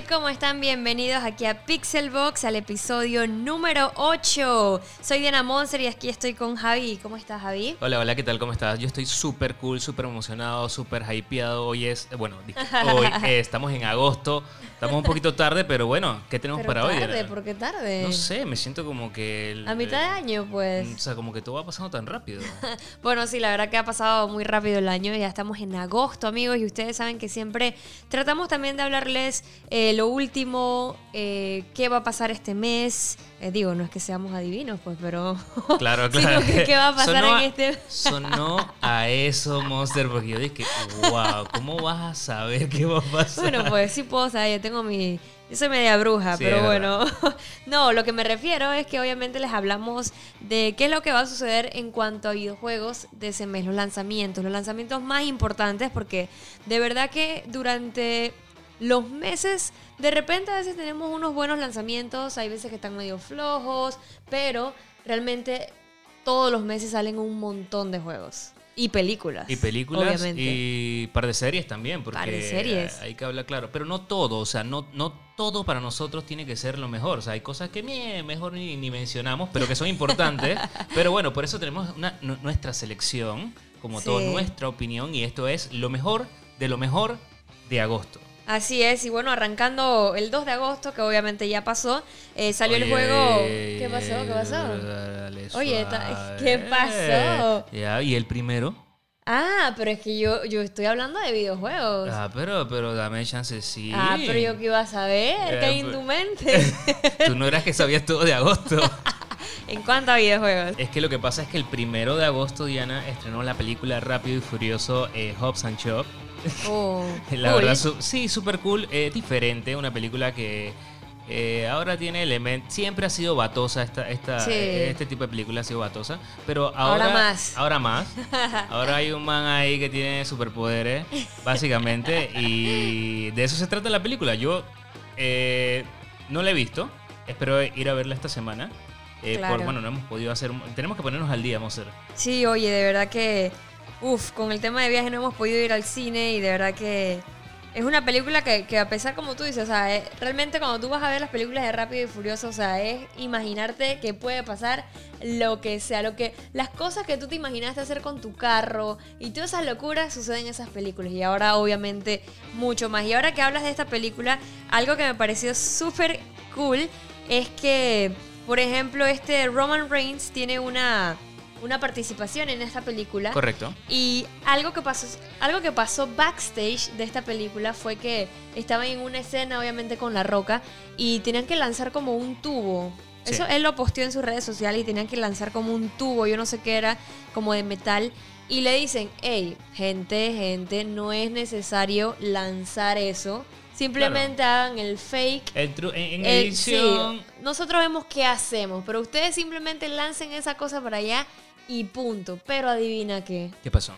gente? ¿Cómo están? Bienvenidos aquí a Pixelbox, al episodio número 8. Soy Diana Monser y aquí estoy con Javi. ¿Cómo estás, Javi? Hola, hola, ¿qué tal? ¿Cómo estás? Yo estoy súper cool, súper emocionado, súper hypeado. Hoy es, eh, bueno, hoy eh, estamos en agosto. Estamos un poquito tarde, pero bueno, ¿qué tenemos para tarde, hoy? tarde, ¿por qué tarde? No sé, me siento como que... el- A mitad de año, pues. O sea, como que todo va pasando tan rápido. Bueno, sí, la verdad que ha pasado muy rápido el año. Ya estamos en agosto, amigos, y ustedes saben que siempre tratamos también de hablarles eh, lo último, eh, qué va a pasar este mes. Eh, digo, no es que seamos adivinos, pues, pero. Claro, sino claro. que qué va a pasar Sonó en a- este. Sonó a eso, Monster, porque yo dije, wow, ¿cómo vas a saber qué va a pasar? Bueno, pues sí puedo saber, yo tengo mi... Yo soy media bruja, Sí, pero bueno. no, lo que me refiero es que obviamente les hablamos de qué es lo que va a suceder en cuanto a videojuegos de ese mes, los lanzamientos, los lanzamientos más importantes, porque de verdad que durante los meses, de repente a veces tenemos unos buenos lanzamientos, hay veces que están medio flojos, pero realmente todos los meses salen un montón de juegos. Y películas. Y películas Obviamente. y par de series también, porque Par de series. hay que hablar claro. Pero no todo, o sea, no, no todo para nosotros tiene que ser lo mejor. O sea, hay cosas que meh, mejor ni, ni mencionamos, pero que son importantes. pero bueno, por eso tenemos una- nu- nuestra selección, como Sí. todo, nuestra opinión, y esto es lo mejor de lo mejor de agosto. Así es, y bueno, arrancando el 2 de agosto, que obviamente ya pasó, eh, salió el juego... ¿Qué pasó? ¿Qué pasó? dale Oye. ¿qué pasó? Ya, ¿y el primero? Ah, pero es que yo, yo estoy hablando de videojuegos. Ah, Ah, pero, pero dame chance, sí. pero yo qué iba a saber, ¿qué hay en Eh, tu mente? Tú no eras que sabías todo de agosto. en cuanto a videojuegos. Es que lo que pasa es que el primero de agosto Diana estrenó la película Rápido y Furioso eh, Hobbs and Shaw. Oh, La verdad, su- sí, súper cool, eh, diferente, una película que eh, ahora tiene elementos. Siempre ha sido batosa esta, esta, Sí. eh, este tipo de película ha sido batosa, pero ahora, Ahora más. Ahora más. Ahora hay un man ahí que tiene superpoderes, básicamente, y de eso se trata la película. Yo eh, no la he visto, espero ir a verla esta semana. Eh, Claro. por, bueno, no hemos podido hacer. Tenemos que ponernos al día, Moser. Sí, oye, de verdad que, uff, con el tema de viaje no hemos podido ir al cine y de verdad que es una película que, que a pesar, como tú dices, o sea, eh, realmente cuando tú vas a ver las películas de Rápido y Furioso, o sea, es imaginarte que puede pasar lo que sea, lo que, las cosas que tú te imaginaste hacer con tu carro y todas esas locuras suceden en esas películas y ahora obviamente mucho más. Y ahora que hablas de esta película, algo que me pareció súper cool es que, por ejemplo, este Roman Reigns tiene una, una participación en esta película. Correcto. Y algo que pasó, algo que pasó backstage de esta película fue que estaban en una escena, obviamente con la roca, y tenían que lanzar como un tubo. Sí. Eso él lo posteó en sus redes sociales y tenían que lanzar como un tubo, yo no sé qué era, como de metal. Y le dicen, hey, gente, gente, no es necesario lanzar eso. Simplemente hagan el fake. El tru- en, en el- edición. sí, nosotros vemos qué hacemos, pero ustedes simplemente lancen esa cosa para allá y punto. Pero adivina qué. ¿Qué pasó?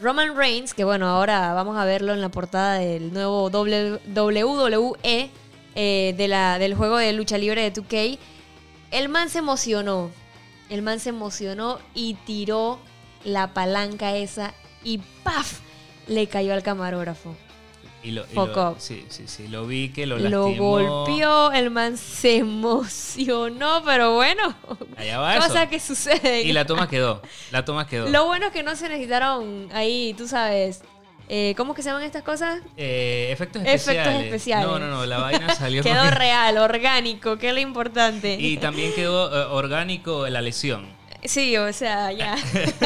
Roman Reigns, que bueno, ahora vamos a verlo en la portada del nuevo WWE eh, de la, del juego de lucha libre de 2K, el man se emocionó. El man se emocionó y tiró la palanca esa y ¡paf! Le cayó al camarógrafo. Y lo, y lo- sí, sí, sí. Lo vi que lo Lo, lastimó. golpeó, el man se emocionó, pero bueno, Allá va eso. cosa que sucede. Y la toma quedó. La toma quedó. Lo bueno es que no se necesitaron ahí, tú sabes, eh, ¿cómo es que se llaman estas cosas? Eh, efectos Efectos especiales. especiales. No, no, no. La vaina salió. Quedó real, orgánico, que es lo importante. y también quedó eh, orgánico la lesión. Sí, o sea, ya.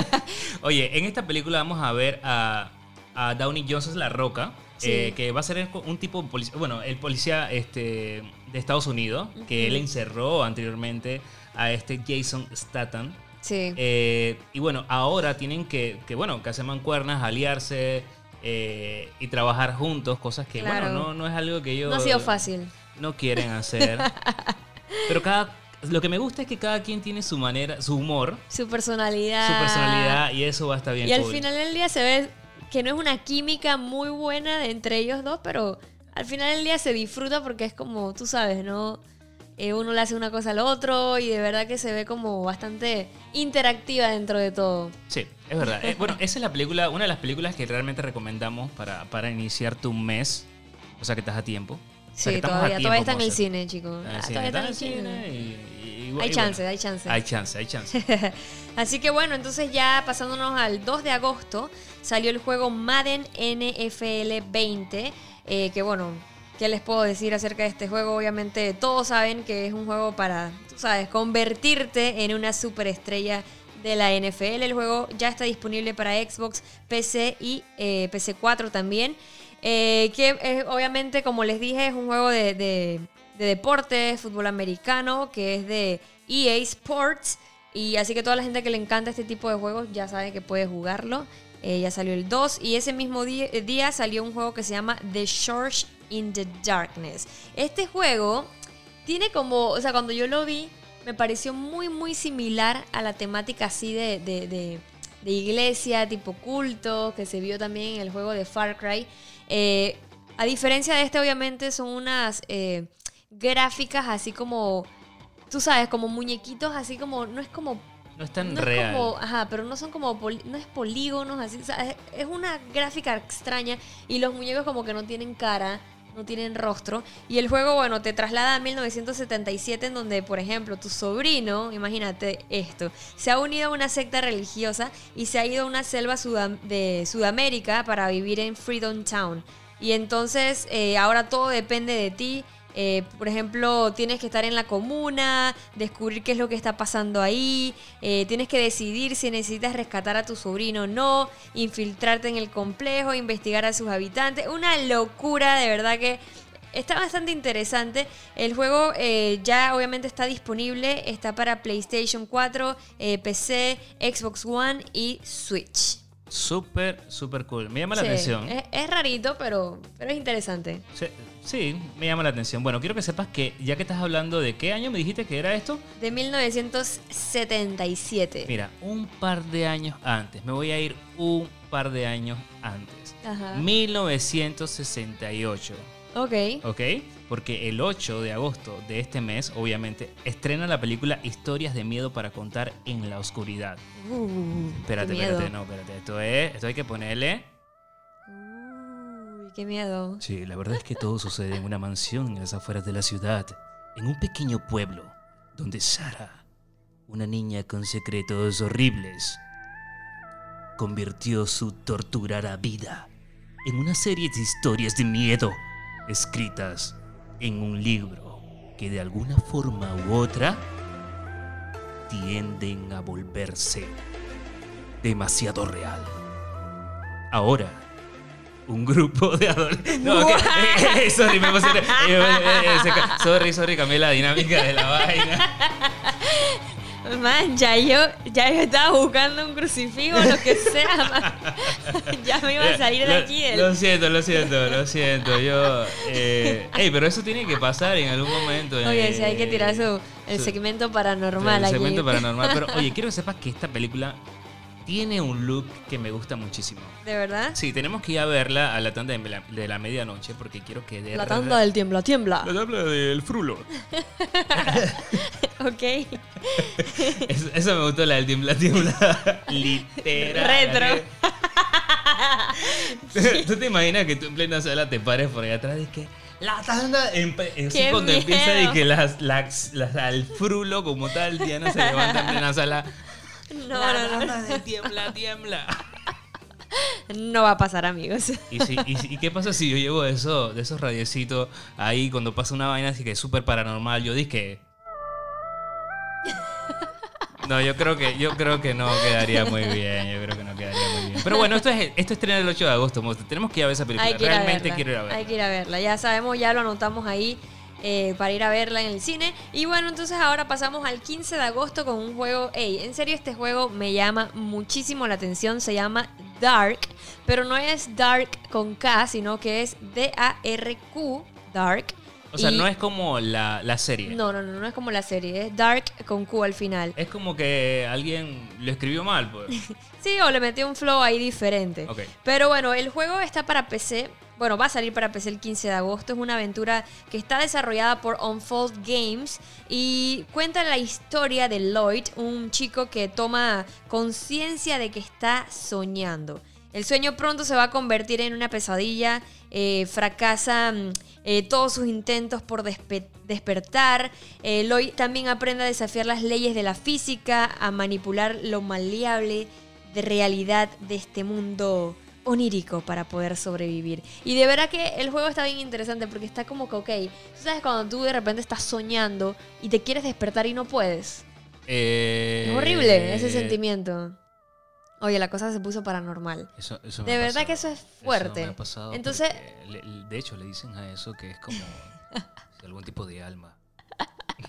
Oye, en esta película vamos a ver a, a Downey Johnson La Roca, Sí. eh, que va a ser un tipo de policía, bueno, el policía este, de Estados Unidos, que él encerró anteriormente a este Jason Statham. Sí. Eh, y bueno, ahora tienen que, que, bueno, que hacer mancuernas, aliarse eh, y trabajar juntos, cosas que, Claro. bueno, no, no es algo que ellos no ha sido fácil. no quieren hacer. Pero cada, lo que me gusta es que cada quien tiene su manera, su humor, Su personalidad. su personalidad y eso va a estar bien Y al final del día se ve que no es una química muy buena entre ellos dos, pero al final del día se disfruta porque es como, tú sabes, ¿no? Eh, uno le hace una cosa al otro y de verdad que se ve como bastante interactiva dentro de todo. Sí, es verdad. Eh, bueno, esa es la película, una de las películas que realmente recomendamos para, para iniciar tu mes. O sea que estás a tiempo. Sí, todavía, todavía está en el cine, chicos. Ah, todavía está en el cine. y- Hay bueno, chance, hay chance. Hay chance, hay chance. Así que bueno, entonces ya pasándonos al 2 de agosto, salió el juego Madden NFL 20, eh, que bueno, ¿qué les puedo decir acerca de este juego? Obviamente todos saben que es un juego para, tú sabes, convertirte en una superestrella de la NFL. El juego ya está disponible para Xbox, PC y eh, PC4 también. Eh, que eh, obviamente, como les dije, es un juego de, de, de deportes, fútbol americano, que es de EA Sports. Y así que toda la gente que le encanta este tipo de juegos ya sabe que puede jugarlo. Eh, ya salió el 2 y ese mismo día, salió un juego que se llama The Church in the Darkness. Este juego tiene como, o sea, cuando yo lo vi, me pareció muy, muy similar a la temática así de, de, de- de iglesia, tipo culto, que se vio también en el juego de Far Cry. Eh, a diferencia de este, obviamente, son unas eh, gráficas así como, tú sabes, como muñequitos, así como, no es como No es tan no es real. como, ajá, pero no son como, no es polígonos, así, o sea, es, es una gráfica extraña y los muñecos como que no tienen cara, no tienen rostro. Y el juego, bueno, te traslada a 1977 en donde, por ejemplo, tu sobrino, imagínate esto, se ha unido a una secta religiosa y se ha ido a una selva sudam- de Sudamérica para vivir en Freedom Town. Y entonces eh, ahora todo depende de ti. Eh, por ejemplo, tienes que estar en la comuna, descubrir qué es lo que está pasando ahí, eh, tienes que decidir si necesitas rescatar a tu sobrino o no, infiltrarte en el complejo, investigar a sus habitantes. Una locura, de verdad que está bastante interesante. El juego eh, ya obviamente está disponible, está para PlayStation 4, eh, PC, Xbox One y Switch. Súper, súper cool. Me llama la atención. Es, es rarito, pero, pero es interesante. Sí, sí, me llama la atención. Bueno, quiero que sepas que ya que estás hablando de qué año me dijiste que era esto, De 1977. mira, un par de años antes. Me voy a ir un par de años antes. Ajá. 1968. Ok. ¿Ok? Porque el 8 de agosto de este mes, obviamente, estrena la película Historias de miedo para contar en la oscuridad. Uh, Espérate, espérate, no, espérate. Esto es, esto hay que ponerle. Qué miedo. Sí, la verdad es que todo sucede en una mansión en las afueras de la ciudad, en un pequeño pueblo, donde Sara, una niña con secretos horribles, convirtió su torturada vida en una serie de historias de miedo escritas en un libro que de alguna forma u otra tienden a volverse demasiado real. Ahora, un grupo de adolescentes. No, eh, eh, sorry, me emocioné. Eh, eh, eh, sorry, sorry, cambié la dinámica de la vaina. Man, ya yo, ya yo estaba buscando un crucifijo, lo que sea, man. ya me iba a salir de aquí. del- Lo siento, lo siento, lo siento. Yo. Eh, ey, pero eso tiene que pasar en algún momento. Oye, si hay que tirar su, el segmento paranormal el aquí. segmento paranormal. Pero oye, quiero que sepas que esta película tiene un look que me gusta muchísimo. ¿De verdad? Sí, tenemos que ir a verla a la tanda de la, de la medianoche porque quiero que La tanda del tiembla, tiembla. La tabla del frulo. ok. Eso, eso me gustó, la del tiembla, tiembla. Literal. Retro. ¿Tú te imaginas que tú en plena sala te pares por ahí atrás y que la tanda empe- así ¡Qué cuando empieza y que las, las, las- al frulo como tal Diana se levanta en plena sala. No, la no, no. tiembla, tiembla. No va a pasar, amigos. ¿Y, si- y qué pasa si yo llevo eso, de esos radiecitos ahí cuando pasa una vaina así que es súper paranormal? Yo dije. No, yo creo que yo creo que no quedaría muy bien. Yo creo que no quedaría muy bien. Pero bueno, esto es esto estrena el 8 de agosto. Tenemos que ir a ver esa película. Ir Realmente quiero ir a verla. Hay que ir a verla. Ya sabemos, ya lo anotamos ahí eh, para ir a verla en el cine. Y bueno, entonces ahora pasamos al 15 de agosto con un juego. Ey, en serio, este juego me llama muchísimo la atención. Se llama Dark, pero no es Dark con K, sino que es D-A-R-Q, Dark. O sea, Y- no es como la, la serie. No, no, no, no es como la serie, es Dark con Q al final. Es como que alguien lo escribió mal, pues. Sí, o le metió un flow ahí diferente. Ok. Pero bueno, el juego está para PC. Bueno, va a salir para PC el 15 de agosto. Es una aventura que está desarrollada por Unfold Games y cuenta la historia de Lloyd, un chico que toma conciencia de que está soñando. El sueño pronto se va a convertir en una pesadilla, eh, fracasan eh, todos sus intentos por despe- despertar. Eh, Lloyd también aprende a desafiar las leyes de la física, a manipular lo maleable de realidad de este mundo onírico para poder sobrevivir. Y de verdad que el juego está bien interesante porque está como que, ok, tú sabes cuando tú de repente estás soñando y te quieres despertar y no puedes. Eh, Es horrible ese sentimiento. Oye, la cosa se puso paranormal. Eso, eso De verdad que eso es fuerte. me ha pasado Entonces- le- de hecho, le dicen a eso que es como algún tipo de alma.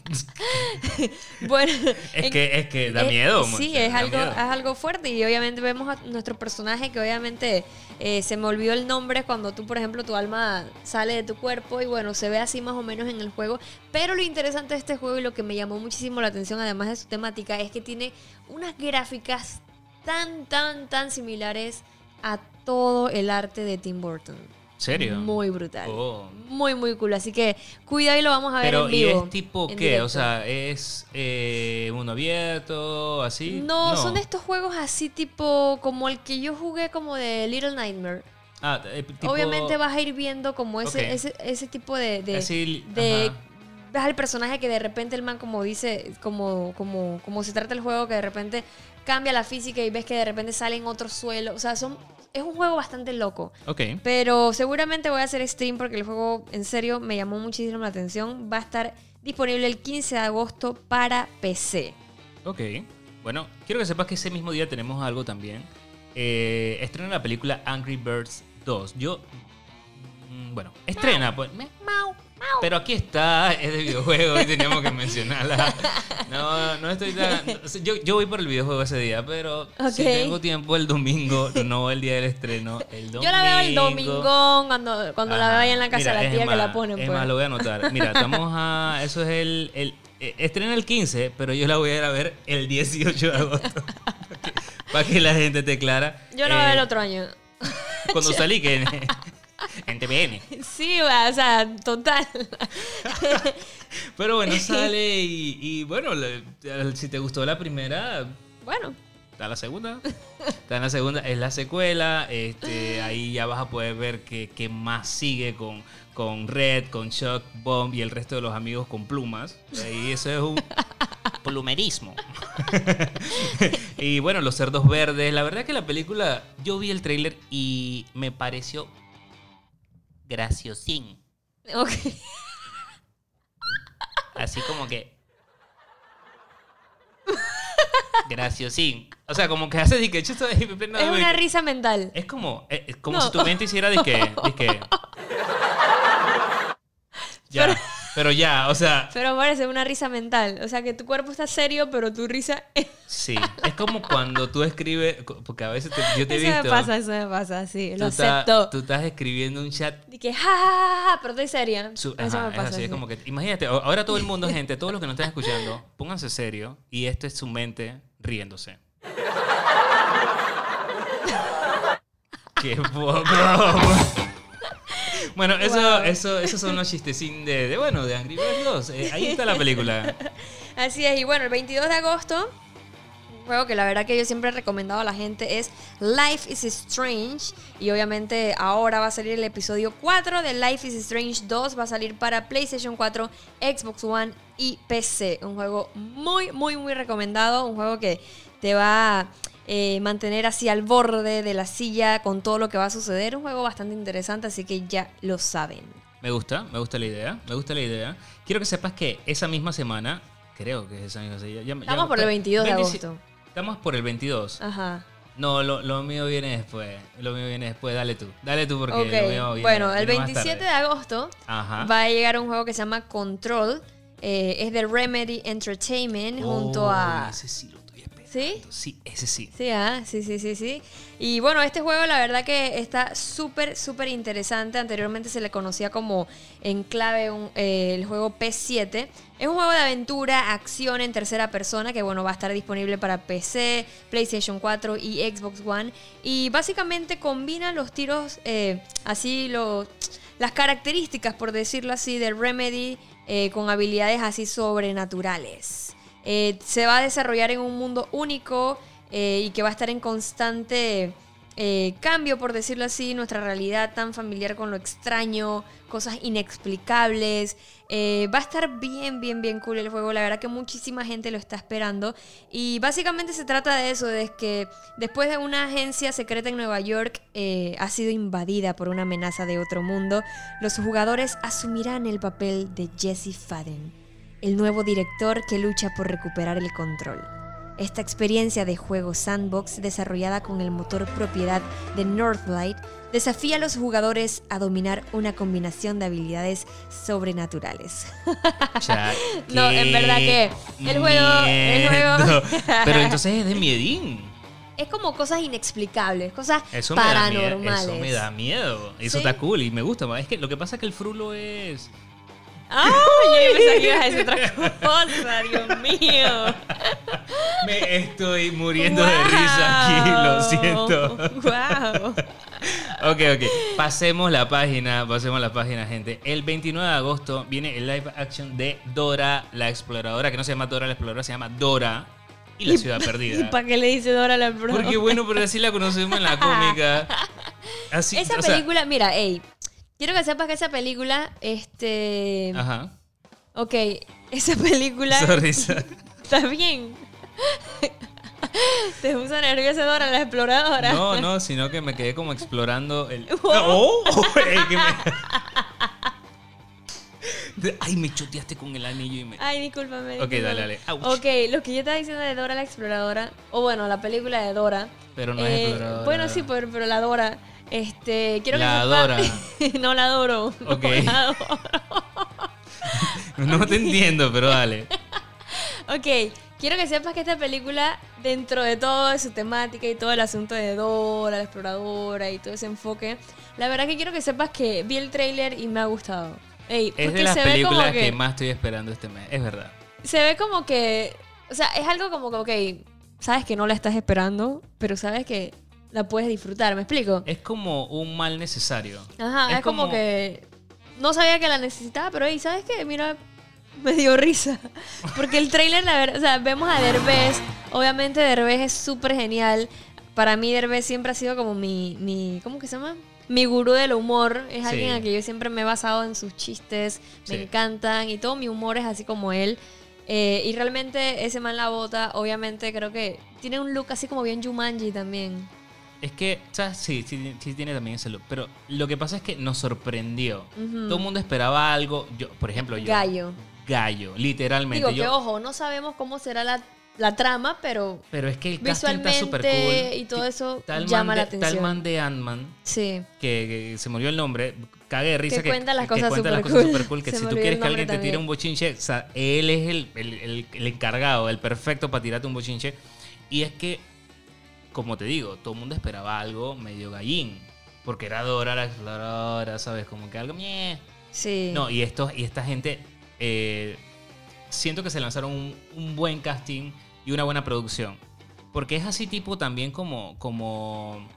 Bueno, Es que, es que da Eh, miedo. Sí, es algo, miedo. es algo fuerte y obviamente vemos a nuestro personaje que obviamente eh, se me olvidó el nombre cuando tú, por ejemplo, tu alma sale de tu cuerpo y bueno, se ve así más o menos en el juego. Pero lo interesante de este juego y lo que me llamó muchísimo la atención, además de su temática, es que tiene unas gráficas tan, tan, tan similares a todo el arte de Tim Burton. ¿Serio? Muy brutal. Oh. Muy, muy cool. Así que cuidado y lo vamos a ver Pero, en ¿y vivo. es tipo qué? directo. O sea, ¿es eh, mundo abierto, así? No, son estos juegos así tipo como el que yo jugué como de Little Nightmare. Ah, eh, tipo- Obviamente vas a ir viendo como ese, ese, ese tipo de... de, Así, de-. Ves al personaje que de repente el man como dice, como, como, como se trata el juego, que de repente cambia la física y ves que de repente sale en otro suelo. O sea, son, es un juego bastante loco. Ok. Pero seguramente voy a hacer stream porque el juego en serio me llamó muchísimo la atención. Va a estar disponible el 15 de agosto para PC. Ok. Bueno, quiero que sepas que ese mismo día tenemos algo también. Eh, estrena la película Angry Birds 2. Yo. mm, Bueno, estrena, pues. me- Pero aquí está, es de videojuego y teníamos que mencionarla. No, no estoy tan. Yo, yo voy por el videojuego ese día, pero si Ok. tengo tiempo el domingo, no el día del estreno, el domingo. Yo la veo el domingón cuando, cuando la veo ahí en la casa Mira, de la tía que la ponen. Es pues. más, lo voy a anotar. Mira, estamos a. Eso es el. el eh, estrena el 15, pero yo la voy a ir a ver el 18 de agosto. Para que la gente esté clara. Yo la voy a ver Eh, el otro año. Cuando salí, que en, TVN. Sí, va, o sea, total. Pero bueno, sale y, y bueno, le- si te gustó la primera, Bueno, está la segunda. Está en la segunda, es la secuela. Este, ahí ya vas a poder ver qué, qué más sigue con, con Red, con Chuck, Bomb y el resto de los amigos con plumas. Y eso es un plumerismo. y bueno, los cerdos verdes. La verdad que la película, yo vi el tráiler y me pareció graciosín. ok. Así como que. Graciosín. O sea, como que hace de que yo estoy Es una risa mental. Es como, eh, es como No. si tu mente hiciera de que. de que- Ya. Pero, Pero- ya, o sea, Pero parece una risa mental. O sea, que tu cuerpo está serio, pero tu risa. sí. Es como cuando tú escribes. Porque a veces te- yo te he Eso visto. me pasa, eso me pasa, sí. Lo acepto. tú estás escribiendo un chat. Y que, ja, ja, ja, ja, pero estoy seria. su- eso ajá, me pasa. es así, es como que. Imagínate, ahora todo el mundo, gente, todos los que nos están escuchando, pónganse serio. Y esto es su mente riéndose. Qué poco. Bueno, eso, Wow. eso, esos son los chistecín de, de, bueno, de Angry Birds 2. Eh, ahí está la película. Así es, y bueno, el 22 de agosto, un juego que la verdad que yo siempre he recomendado a la gente es Life is Strange. Y obviamente ahora va a salir el episodio 4 de Life is Strange 2. Va a salir para PlayStation 4, Xbox One y PC. Un juego muy, muy, muy recomendado. Un juego que te va a eh, mantener así al borde de la silla con todo lo que va a suceder. Un juego bastante interesante, así que ya lo saben. Me gusta, me gusta la idea, me gusta la idea. Quiero que sepas que esa misma semana, creo que es esa misma semana. ya- ya- Estamos por el 22 de 27 agosto. Estamos por el 22. Ajá. No, lo, lo mío viene después. Lo mío viene después. Dale tú. Dale tú porque lo mío viene bueno, el viene más 27 de agosto Ajá. va a llegar un juego que se llama Control. Eh, es de Remedy Entertainment junto Oh, a... Ese sí lo. ¿Sí? Sí, ese sí. Sí, ah, sí, sí, sí, sí. Y bueno, este juego la verdad que está súper, súper interesante. Anteriormente se le conocía como en clave un- eh, el juego P7. Es un juego de aventura, acción en tercera persona que bueno, va a estar disponible para PC, PlayStation 4 y Xbox One. Y básicamente combina los tiros, eh, así los, las características, por decirlo así, de Remedy eh, con habilidades así sobrenaturales. Eh, se va a desarrollar en un mundo único eh, y que va a estar en constante eh, cambio, por decirlo así, nuestra realidad tan familiar con lo extraño, cosas inexplicables. Va a estar bien, bien, bien cool el juego. La verdad que muchísima gente lo está esperando. Y básicamente se trata de eso, de que después de una agencia secreta en Nueva York ha sido invadida por una amenaza de otro mundo, los jugadores asumirán el papel de Jesse Faden, el nuevo director que lucha por recuperar el control. Esta experiencia de juego sandbox desarrollada con el motor propiedad de Northlight desafía a los jugadores a dominar una combinación de habilidades sobrenaturales. Ya, No, en verdad que el juego- el juego-. Pero entonces es de miedín. es como cosas inexplicables, cosas Eso me da miedo. paranormales. Eso me da miedo. Eso Sí. está cool y me gusta. Es que lo que pasa es que el frulo es. ¡Ah! Yo pensaba que ibas a decir otra cosa, Dios mío. Me estoy muriendo de risa aquí, lo siento. ¡Wow! Ok, ok. Pasemos la página, pasemos la página, gente. El 29 de agosto viene el live action de Dora la Exploradora, que no se llama Dora la Exploradora, se llama Dora y la Ciudad ¿Y Perdida. para qué le dice Dora la broma? Porque bueno, pero así la conocemos en la cómica. Así, esa sea, película, mira, ey, quiero que sepas que esa película, este... Ajá. Ok, esa película... Sorry. Está bien. Te puso nerviosa Dora la exploradora. No, no, sino que me quedé como explorando el. Wow. ¡Oh! Ey, que me- Ay, me choteaste con el anillo y me. Ay, discúlpame. Ok, discúlpame. dale, dale. Ouch. Ok, lo que yo estaba diciendo de Dora la exploradora, o bueno, la película de Dora. Pero no es eh, exploradora. Bueno, sí, pero, pero la Dora. Este, quiero La que Dora. sepa- no la adoro. Ok. La adoro. No te entiendo, pero dale. Ok, quiero que sepas que esta película, dentro de todo su temática y todo el asunto de Dora, la exploradora y todo ese enfoque, la verdad que quiero que sepas que vi el tráiler y me ha gustado. Ey, Es de las películas que, que más estoy esperando este mes, es verdad. se ve como que, o sea, es algo como que, ok, sabes que no la estás esperando, pero sabes que la puedes disfrutar, ¿me explico? Es como un mal necesario. Ajá, es, como, que no sabía que la necesitaba, pero hey, ¿sabes qué? Mira, me dio risa. Porque el tráiler, la verdad, o sea, vemos a Derbez. Obviamente Derbez es súper genial. Para mí Derbez siempre ha sido como mi, mi ¿cómo que se llama? Mi gurú del humor. Es Sí. alguien a que yo siempre me he basado en sus chistes. Me Sí. encantan. Y todo mi humor es así como él. Eh, y realmente ese man la bota, obviamente creo que tiene un look así como bien Jumanji también. Es que, ¿sabes? Sí, sí, sí tiene también ese look. Pero lo que pasa es que nos sorprendió. Ujú. Todo el mundo esperaba algo. Yo, por ejemplo, yo. Gallo. Gallo, literalmente. Digo yo, que ojo, no sabemos cómo será la, la trama, pero Pero es que el casting está visualmente cool. y todo eso Tal llama man la de- Tal atención. man de Ant-Man, sí. que, que se murió el nombre, cague de risa Que que, cuenta las cosas cuenta las súper cosas cool. súper cool, que Se si tú quieres que alguien te nombre tire también. un bochinche, o sea, él es el, el- el- el encargado, el perfecto para tirarte un bochinche. Y es que, como te digo, todo el mundo esperaba algo medio gallín. Porque era Dora la exploradora, ¿sabes? Como que algo... Sí. No, y, esto, y esta gente, eh, siento que se lanzaron un, un buen casting y una buena producción. Porque es así tipo también como, como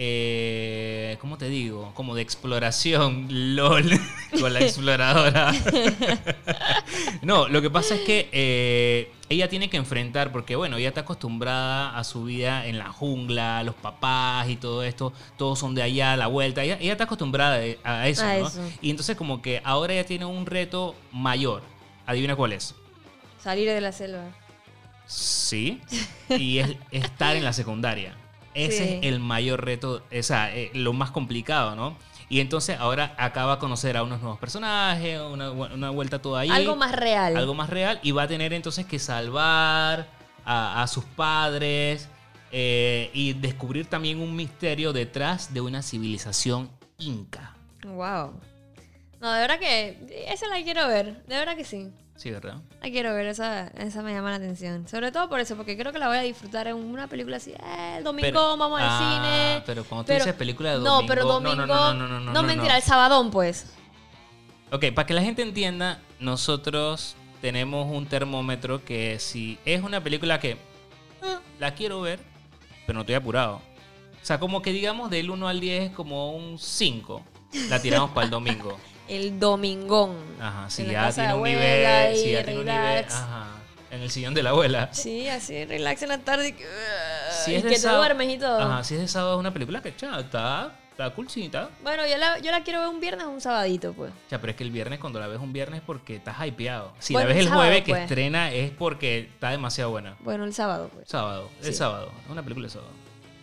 eh, ¿cómo te digo? Como de exploración, LOL, con la exploradora. no, lo que pasa es que eh, ella tiene que enfrentar, porque bueno, ella está acostumbrada a su vida en la jungla, los papás y todo esto, todos son de allá, a la vuelta, ella, ella está acostumbrada a eso, A ¿no? eso. Y entonces como que ahora ella tiene un reto mayor. Adivina cuál es. Salir de la selva. Sí. Y es estar en la secundaria. Ese Sí. es el mayor reto, o sea, eh, lo más complicado, ¿no? Y entonces ahora acaba a conocer a unos nuevos personajes, una, una vuelta toda ahí. Algo más real. Algo más real. Y va a tener entonces que salvar a, a sus padres eh, y descubrir también un misterio detrás de una civilización inca. Wow. No, de verdad que esa la quiero ver. De verdad que sí. Sí, ¿verdad? La quiero ver, esa, esa me llama la atención. Sobre todo por eso, porque creo que la voy a disfrutar en una película así. Eh, el domingo Pero- vamos al Ah, cine. Pero cuando tú Pero- dices película de No, domingo... pero domingo. No, no, no, no, no, no, no, mentira, el sabadón, pues. Ok, para que la gente entienda, nosotros tenemos un termómetro que si es una película que eh, la quiero ver, pero no estoy apurado. O sea, como que digamos del 1 al 10 es como un 5. La tiramos para el domingo. El domingón. Ajá, si En ya tiene un nivel, y si ya tiene un nivel, relax. ajá, en el sillón de la abuela. Sí, así, relax en la tarde. Si si es y que te duermes y todo. Ajá, si es de sábado es una película que cha, está, está coolcita. Bueno, yo la, yo la quiero ver un viernes o un sabadito, pues. Ya, pero es que el viernes, cuando la ves un viernes, porque estás hypeado. Si Bueno, la ves el jueves que pues. estrena, es porque está demasiado buena. Bueno, el sábado, pues. Sábado, el Sí. sábado. Es una película de sábado.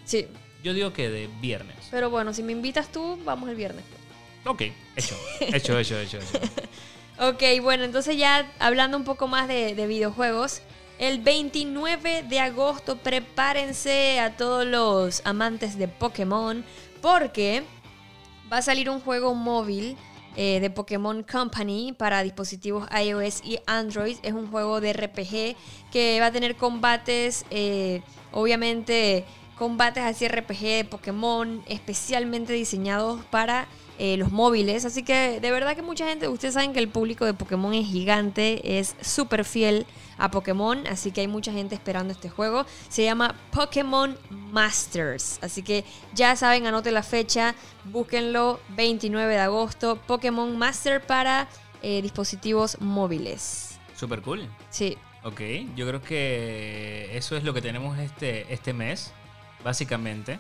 Sí. Yo digo que de viernes. Pero bueno, si me invitas tú, vamos el viernes. pues. Ok, hecho. Hecho, hecho, hecho, hecho. Ok, bueno, entonces ya hablando un poco más de, de videojuegos. El 29 de agosto, prepárense a todos los amantes de Pokémon, porque va a salir un juego móvil eh, de Pokémon Company para dispositivos iOS y Android. Es un juego de RPG que va a tener combates, eh, obviamente combates así RPG de Pokémon especialmente diseñados para eh, los móviles. Así que de verdad que mucha gente, ustedes saben que el público de Pokémon es gigante, es súper fiel a Pokémon, así que hay mucha gente esperando este juego. Se llama Pokémon Masters, así que ya saben, anoten la fecha, búsquenlo 29 de agosto, Pokémon Master para eh, dispositivos móviles. Super cool. Sí, Ok, yo creo que eso es lo que tenemos este, este mes, básicamente.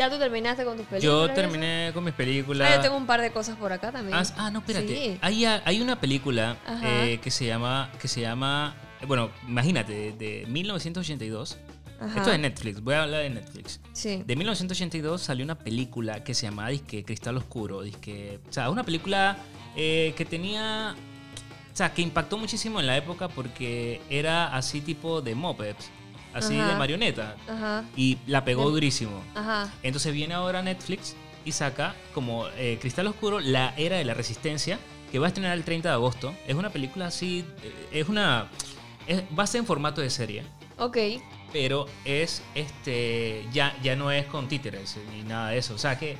Ya tú terminaste con tus películas. Yo terminé con mis películas. Ah, yo tengo un par de cosas por acá también. Ah, ah, no, espérate. Sí. Hay, hay una película eh, que se llama, que se llama, bueno, imagínate, de, de 1982. Ajá. Esto es Netflix, voy a hablar de Netflix. Sí. De 1982 salió una película que se llamaba Disque Cristal Oscuro. Disque, o sea, una película eh, que tenía. O sea, que impactó muchísimo en la época porque era así tipo de mopeds, así Ajá. de marioneta. Ajá. Y la pegó durísimo. Ajá. Entonces viene ahora Netflix y saca como eh, Cristal Oscuro, la era de la resistencia, que va a estrenar el 30 de agosto. Es una película así, eh, es una... es- va a ser en formato de serie, Ok. pero es este ya, ya no es con títeres ni nada de eso. O sea que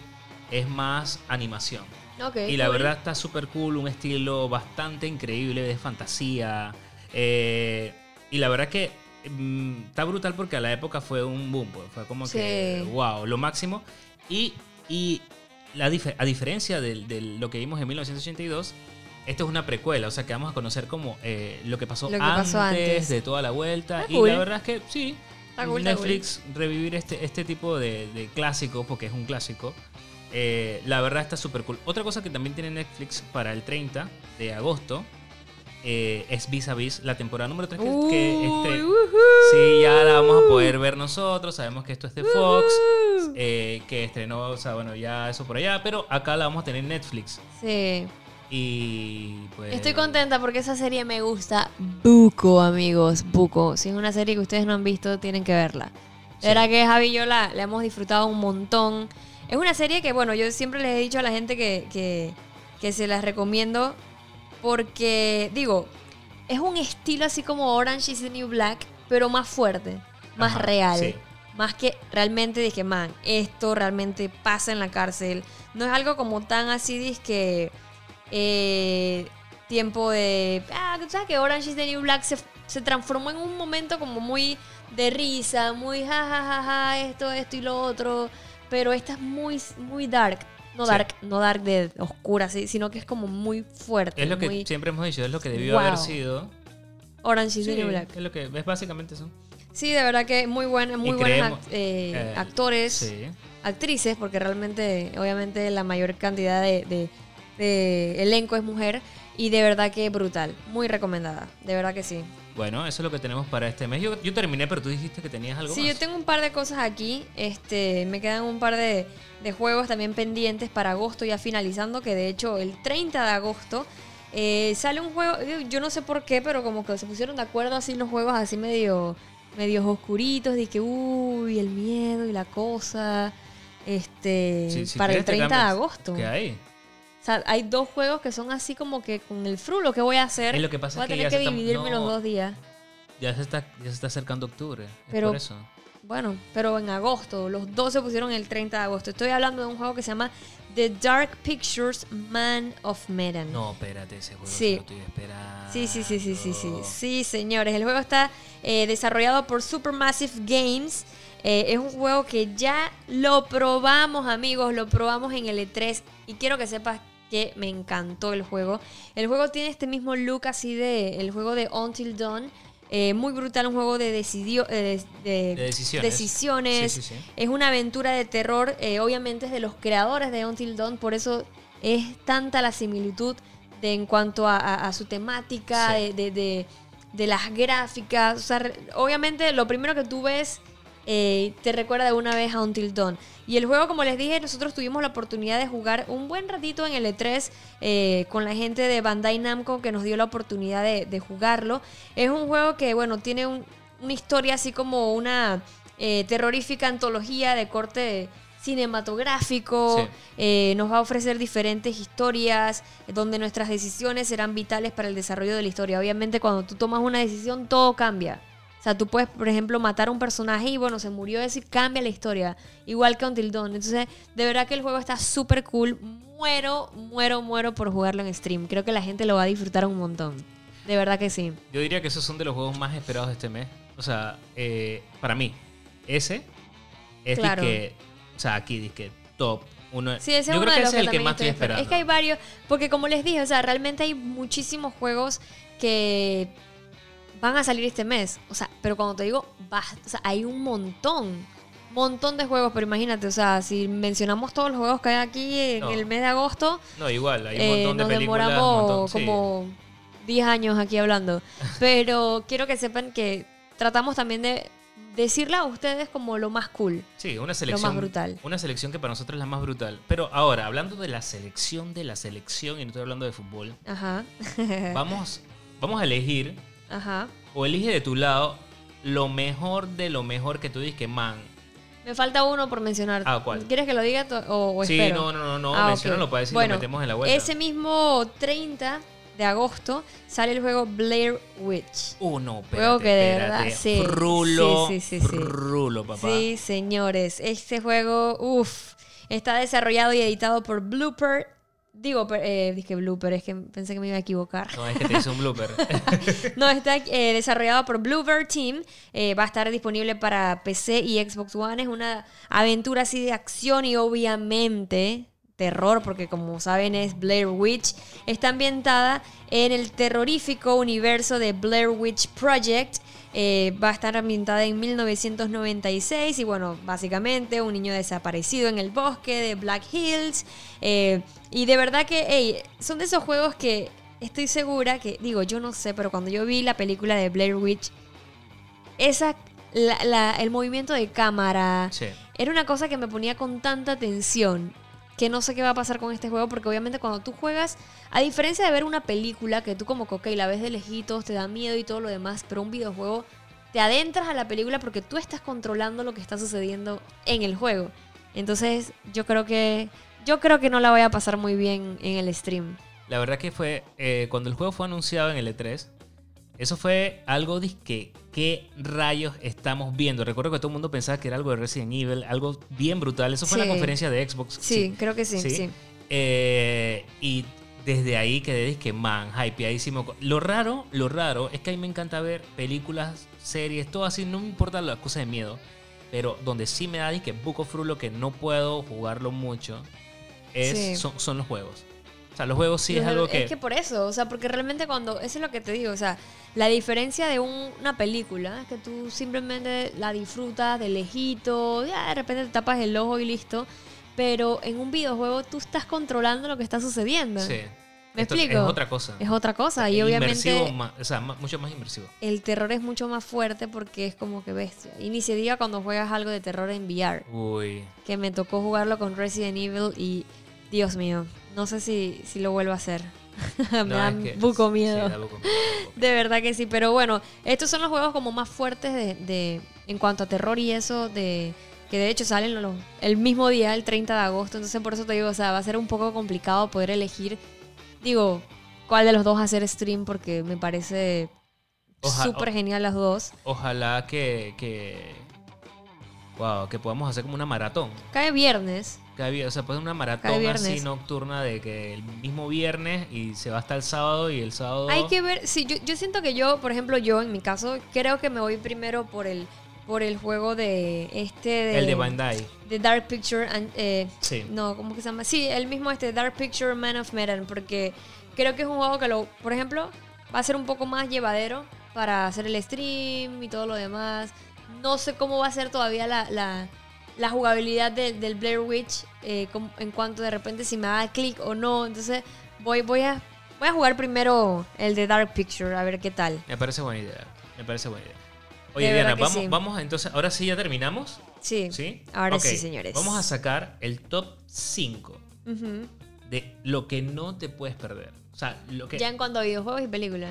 es más animación. Ok. Y la cool. verdad está súper cool, un estilo bastante increíble de fantasía. eh, y la verdad que mm, está brutal porque a la época fue un boom, pues, fue como que, wow, lo máximo. Y, y la dif- a diferencia de, de lo que vimos en 1982, esto es una precuela, o sea que vamos a conocer como eh, lo que pasó, Lo que antes, pasó antes. de toda la vuelta. Está y cool. la verdad es que sí, cool, Netflix revivir este, este tipo de, de clásico, porque es un clásico, eh, la verdad está súper cool. Otra cosa que también tiene Netflix para el 30 de agosto eh, es Vis a Vis, la temporada número 3 que, ujú. Sí, ya la vamos a poder ver nosotros. Sabemos que esto es de Fox, eh, que estrenó, o sea, bueno, ya eso por allá, pero acá la vamos a tener en Netflix. Sí. Y pues. Estoy contenta porque esa serie me gusta buco, amigos, buco. Si es una serie que ustedes no han visto, tienen que verla. De Sí. verdad que Javi y yo la, la hemos disfrutado un montón. Es una serie que, bueno, yo siempre les he dicho a la gente que, que, que se las recomiendo porque, digo, es un estilo así como Orange is the New Black, pero más fuerte, más Ajá, real. sí. Más que realmente dije, man, esto realmente pasa en la cárcel. No es algo como tan así, dizque eh, tiempo de. Ah, tú sabes que Orange is the New Black se, se transformó en un momento como muy de risa, muy ja, ja, ja, ja, esto, esto y lo otro. Pero esta es muy, muy dark. No Sí. dark, no dark de oscura, sí, sino que es como muy fuerte. Es lo que muy siempre hemos dicho, es lo que debió Wow. haber sido. Orange is Sí, the New Black. es lo que es básicamente eso. Sí, de verdad que muy buena, muy buenos act- eh, eh, actores. Sí. actrices, porque realmente, obviamente, la mayor cantidad de, de- de elenco es mujer. Y de verdad que brutal. Muy recomendada. De verdad que sí. Bueno, eso es lo que tenemos para este mes. Yo, yo terminé, pero tú dijiste que tenías algo Sí, más. yo tengo un par de cosas aquí. Este, me quedan un par de, de juegos también pendientes para agosto, ya finalizando. Que de hecho, el 30 de agosto eh, sale un juego. Yo no sé por qué, pero como que se pusieron de acuerdo así los juegos, así medio medios oscuritos. De que, uy, el miedo y la cosa. Este, Sí, si para el quieres te 30 de agosto. ¿Qué hay? O sea, hay dos juegos que son así como que con el fru lo que voy a hacer. Es lo que pasa voy a que tener que dividirme no. los dos días. Ya se está, ya se está acercando octubre. Es Pero- por eso. Bueno, pero en agosto. Los dos se pusieron el 30 de agosto. Estoy hablando de un juego que se llama The Dark Pictures Man of Medan. No, espérate, ese juego Sí. sí. lo estoy esperando. Sí, sí, sí, sí, sí, sí. Sí, señores. El juego está eh, desarrollado por Supermassive Games. Eh, es un juego que ya lo probamos, amigos. Lo probamos en el E3. Y quiero que sepas que me encantó el juego. El juego tiene este mismo look así de el juego de Until Dawn. Eh, muy brutal, un juego de, decidio, eh, de, De decisiones. decisiones. Sí, sí, sí. Es una aventura de terror, obviamente es de los creadores de Until Dawn, por eso es tanta la similitud de, en cuanto a, a- a su temática, de, de- las gráficas. O sea, re- obviamente lo primero que tú ves eh, te recuerda de una vez a Until Dawn. Y el juego, como les dije, nosotros tuvimos la oportunidad de jugar un buen ratito en el E3 eh, con la gente de Bandai Namco que nos dio la oportunidad de, de jugarlo. Es un juego que, bueno, tiene un- una historia así como una eh, terrorífica antología de corte cinematográfico. Sí. Eh, nos va a ofrecer diferentes historias donde nuestras decisiones serán vitales para el desarrollo de la historia. Obviamente cuando tú tomas una decisión todo cambia. O sea, tú puedes, por ejemplo, matar a un personaje y bueno, se murió y cambia la historia. Igual que Until Dawn. Entonces, de verdad que el juego está súper cool. Muero, muero, muero por jugarlo en stream. Creo que la gente lo va a disfrutar un montón. De verdad que sí. Yo diría que esos son de los juegos más esperados de este mes. O sea, eh, para mí, ese es Claro. que, o sea, aquí que top uno. Sí, ese es yo uno creo que ese es el que más estoy esperando. Es que hay varios, porque como les dije, o sea, realmente hay muchísimos juegos que van a salir este mes. O sea, pero cuando te digo, o sea, hay un montón, montón de juegos, pero imagínate, o sea, si mencionamos todos los juegos que hay aquí en No. el mes de agosto, No, igual, hay un eh, montón de nos películas. un demoramos montón- sí. como 10 años aquí hablando. Pero quiero que sepan que tratamos también de decirle a ustedes como lo más cool. Sí, una selección. brutal. Una selección que para nosotros es la más brutal. Pero ahora, hablando de la selección de la selección, y no estoy hablando de fútbol, Ajá. vamos, vamos a elegir, Ajá. o elige de tu lado, lo mejor de lo mejor que tú dices que man. Me falta uno por mencionar. Ah, ¿cuál? ¿Quieres que lo diga o, o Sí, espero? no, no, no, no, Ah, ok. menciónalo para decir bueno, lo metemos en la vuelta. Ese mismo 30 de agosto sale el juego Blair Witch. Uh, no, espérate, Juego que de verdad, sí, Frulo, sí, sí, sí, sí. frulo, papá. Sí, señores. Este juego, uff, está desarrollado y editado por Blooper. Digo, eh, dije Blooper, es que pensé que me iba a equivocar. No, es que te hice un blooper. No, está eh, desarrollado por Bluebird Team. Eh, va a estar disponible para PC y Xbox One. Es una aventura así de acción y obviamente terror, porque como saben es Blair Witch. Está ambientada en el terrorífico universo de Blair Witch Project. Eh, va a estar ambientada en 1996 y bueno, básicamente un niño desaparecido en el bosque de Black Hills. Eh, y de verdad que, hey, son de esos juegos que estoy segura que, digo, yo no sé, pero cuando yo vi la película de Blair Witch, esa, la- la- el movimiento de cámara, sí. era una cosa que me ponía con tanta tensión que no sé qué va a pasar con este juego porque obviamente cuando tú juegas, a diferencia de ver una película que tú como que ok, la ves de lejitos, te da miedo y todo lo demás, pero un videojuego te adentras a la película porque tú estás controlando lo que está sucediendo en el juego. Entonces, yo creo que yo creo que no la voy a pasar muy bien en el stream. La verdad que fue, eh, cuando el juego fue anunciado en el E3, eso fue algo que, ¿qué rayos estamos viendo? Recuerdo que todo el mundo pensaba que era algo de Resident Evil, algo bien brutal. Eso fue en Sí. la conferencia de Xbox. Sí, creo que sí, sí. Eh, y desde ahí quedé disque man, hypeadísimo. Lo raro, lo raro es que a mí me encanta ver películas, series, todo así, no me importan las cosas de miedo. Pero donde sí me da disque buco frulo que no puedo jugarlo mucho es, Sí. son, son los juegos. Sea, los juegos sí es algo que... Es que por eso, o sea, porque realmente cuando, eso es lo que te digo, o sea, la diferencia de un- una película es que tú simplemente la disfrutas de lejito, ya de repente te tapas el ojo y listo, pero en un videojuego tú estás controlando lo que está sucediendo. Sí. ¿Me Esto explico? Es otra cosa. Es otra cosa y obviamente más- o sea, mucho más inmersivo. el terror es mucho más fuerte porque es como que bestia. Y ni se diga cuando juegas algo de terror en VR, Uy. que me tocó jugarlo con Resident Evil y, Dios mío, no sé si, si lo vuelvo a hacer. me No, da es que- buco sí, miedo. da buco miedo, da buco De verdad que sí, pero bueno, estos son los juegos como más fuertes de, de- en cuanto a terror y eso, de que de hecho salen los- el mismo día, el 30 de agosto, entonces por eso te digo, o sea, va a ser un poco complicado poder elegir, digo, cuál de los dos hacer stream, porque me parece súper genial las dos. Ojalá que, que. Wow, que podamos hacer como una maratón. Cae viernes, Cada vi- O sea, puede una Cada maratón viernes. así nocturna de que el mismo viernes y se va hasta el sábado y el sábado. hay que ver, sí, yo, yo siento que yo, por ejemplo, yo en mi caso, creo que me voy primero por el por el juego de este de, El de Bandai. de Dark Picture and, eh, Sí. No, ¿cómo que se llama? Sí, el mismo este Dark Picture Man of Medan, porque creo que es un juego que lo, por ejemplo, va a ser un poco más llevadero para hacer el stream y todo lo demás. No sé cómo va a ser todavía la, la, la jugabilidad de- del Blair Witch eh, en cuanto de repente si me da clic o no. Entonces voy, voy, a, voy a jugar primero el de Dark Picture a ver qué tal. Me parece buena idea. Me parece buena idea. Oye, De Diana, vamos, sí. vamos entonces. Ahora sí ya terminamos. Sí. ¿Sí? Ahora sí, señores. Vamos a sacar el top 5 Ujú. de lo que no te puedes perder. O sea, lo que. Ya en cuanto a videojuegos y películas.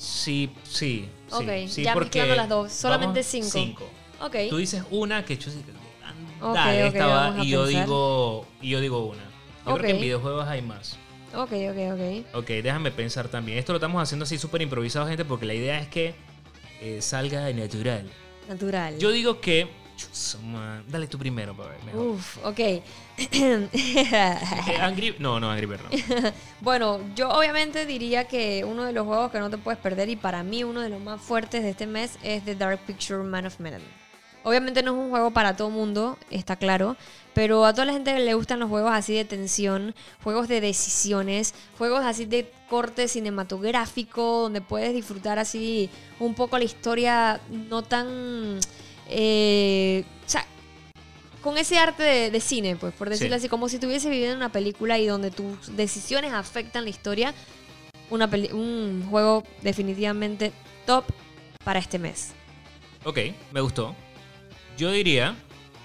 Sí, sí. Ok, sí, ya porque mezclando las dos, solamente cinco. Cinco. Ok. Tú dices una que yo Dale, ok, esta va, y yo pensar. digo y yo digo una. Yo creo que en videojuegos hay más. Ok, ok, ok. Ok, déjame pensar también. Esto lo estamos haciendo así súper improvisado, gente, porque la idea es que eh, salga natural. Natural. Yo digo que. Dale tú primero para ver. Mejor. Uf, ok. Eh, Angry- no, no, Angry Bird no. bueno, yo obviamente diría que uno de los juegos que no te puedes perder y para mí uno de los más fuertes de este mes es The Dark Picture Man of Medan. Obviamente no es un juego para todo mundo, está claro, pero a toda la gente le gustan los juegos así de tensión, juegos de decisiones, juegos así de corte cinematográfico, donde puedes disfrutar así un poco la historia no tan... eh, o sea, con ese arte de, de cine, pues, por decirlo Sí. así, como si estuviese viviendo en una película y donde tus decisiones afectan la historia, una peli- un juego definitivamente top para este mes. Ok, me gustó. Yo diría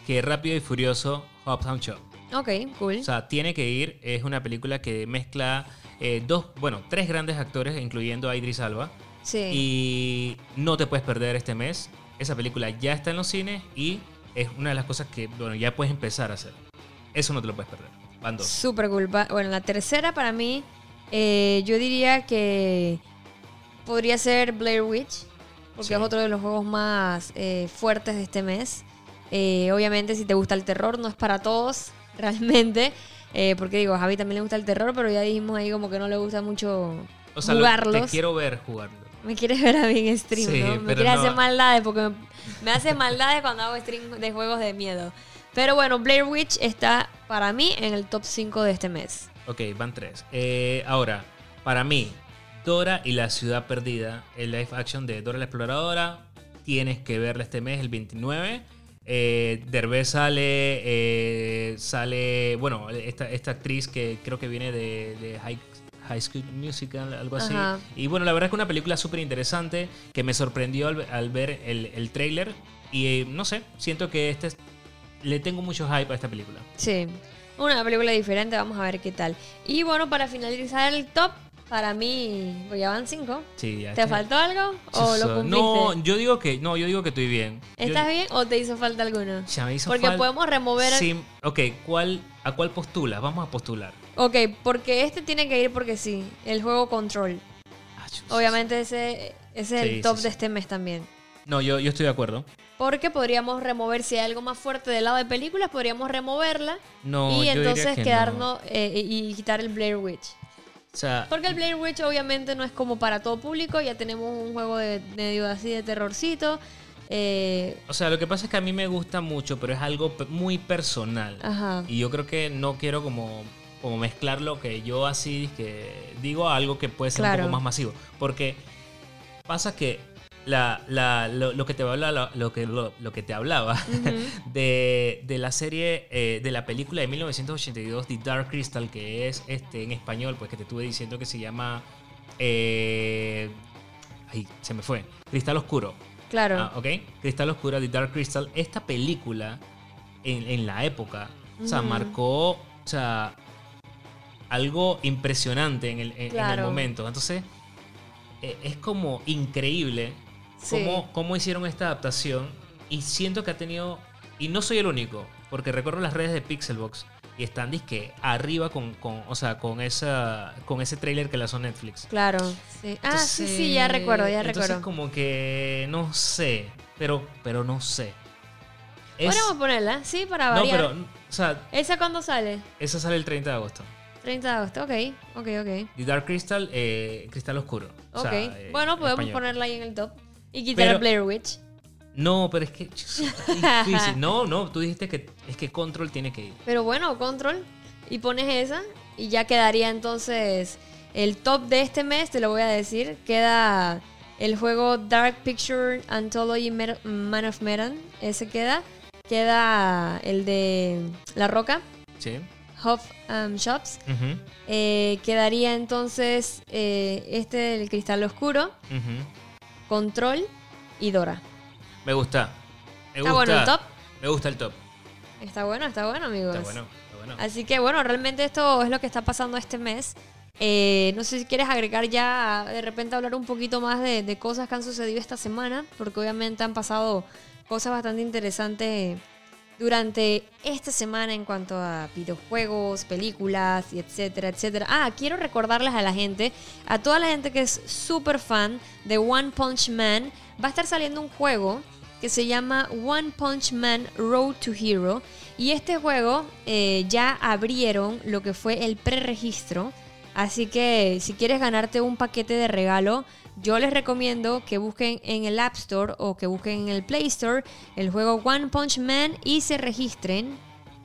que Rápido y Furioso Hoptown Shop. Ok, cool. O sea, tiene que ir. Es una película que mezcla eh, dos, bueno, tres grandes actores, incluyendo a Idris Alba. sí. Y no te puedes perder este mes. Esa película ya está en los cines y es una de las cosas que, bueno, ya puedes empezar a hacer. Eso no te lo puedes perder. Van dos. Súper cool. Pa- Bueno, la tercera para mí, eh, yo diría que podría ser Blair Witch, porque Sí. es otro de los juegos más eh, fuertes de este mes. Eh, obviamente, si te gusta el terror, no es para todos, realmente. porque digo, a Javi también le gusta el terror, pero ya dijimos ahí como que no le gusta mucho O sea, lo- jugarlos. te quiero ver jugarlo. Me quieres ver a mí en stream, Sí, ¿no? Me quieres no. hacer maldades porque me, me hace maldades cuando hago stream de juegos de miedo. Pero bueno, Blair Witch está para mí en el top 5 de este mes. Ok, van tres. Eh, ahora, para mí, Dora y la ciudad perdida, el live action de Dora la exploradora, tienes que verla este mes, el 29. Eh, Derbez sale, eh, sale, bueno, esta, esta actriz que creo que viene de, de High, High School Musical, algo así. Ajá. Y bueno, la verdad es que una película súper interesante que me sorprendió al, al ver el, el trailer. Y eh, no sé, siento que este es- le tengo mucho hype a esta película. Sí, una película diferente, vamos a ver qué tal. Y bueno, para finalizar el top, para mí, pues ya van 5. Sí, ya ¿Te este- faltó algo o lo cumpliste? No, yo digo que no, yo digo que estoy bien. Yo- ¿Estás bien o te hizo falta alguno? Ya me hizo Porque fal- podemos remover... Sí, ok, ¿cuál, ¿a cuál postulas? Vamos a postular. Ok, porque este tiene que ir porque sí, el juego Control. Ah. Obviamente ese, ese es Sí, el top sí, de este mes también. No, yo, yo estoy de acuerdo. Porque podríamos remover, si hay algo más fuerte del lado de películas, podríamos removerla No, y yo diría entonces que quedarnos eh, y y quitar el Blair Witch. O sea, Porque el Blair Witch obviamente no es como para todo público, ya tenemos un juego de medio así de terrorcito. eh, o sea, lo que pasa es que a mí me gusta mucho, pero es algo muy personal. Ajá. Y yo creo que no quiero como, como mezclar lo que yo así que digo a algo que puede ser Claro. un poco más masivo. Porque pasa que la, la- lo, lo que te hablaba, lo que, lo, lo que te hablaba de, de la serie, eh, de la película de 1982, The Dark Crystal, que es este en español, pues que te estuve diciendo que se llama... eh, ay, se me fue. Cristal Oscuro. claro. Ah, ok. Cristal Oscura, The Dark Crystal. Esta película, en, en la época, o sea, marcó, o sea, algo impresionante en el, en- en el momento. Entonces, eh, es como increíble Sí. cómo, cómo hicieron esta adaptación. Y siento que ha tenido, y no soy el único, porque recorro las redes de Pixelbox y están disque arriba con, con, o sea, con, esa, con ese trailer que lanzó Netflix. Claro. Sí. Ah, sí, sí, ya recuerdo, ya entonces recuerdo. como que no sé, pero pero no sé. Es- Podríamos ponerla, sí, para no, variar. pero o sea, ¿Esa cuándo sale? esa sale el 30 de agosto. 30 de agosto, ok, ok, ok. The Dark Crystal, eh, Cristal Oscuro. O Ok, sea, eh, bueno, en podemos español. ponerla ahí en el top. Y quitar Pero- a Blair Witch. No, pero es que está difícil. No, no, tú dijiste que es que Control tiene que ir. Pero bueno, control. Y pones esa. Y ya quedaría entonces El top de este mes, te lo voy a decir, queda el juego Dark Picture Anthology Man of Medan. Ese queda. Queda el de La Roca. Sí. Huff um, Shops. Eh, quedaría entonces eh, este del Cristal Oscuro. Control y Dora. Me gusta. Me ¿Está bueno el top? Me gusta el top. Está bueno, está bueno, amigos. Está bueno, está bueno. Así que bueno, realmente esto es lo que está pasando este mes. Eh, no sé si quieres agregar ya, de repente hablar un poquito más de, cosas que han sucedido esta semana, porque obviamente han pasado cosas bastante interesantes durante esta semana en cuanto a videojuegos, películas y etcétera, etcétera. Ah, quiero recordarles a la gente, a toda la gente que es súper fan de One Punch Man, va a estar saliendo un juego que se llama One Punch Man Road to Hero. Y este juego eh, ya abrieron lo que fue el preregistro Así que si quieres ganarte un paquete de regalo, yo les recomiendo que busquen en el App Store o que busquen en el Play Store el juego One Punch Man y se registren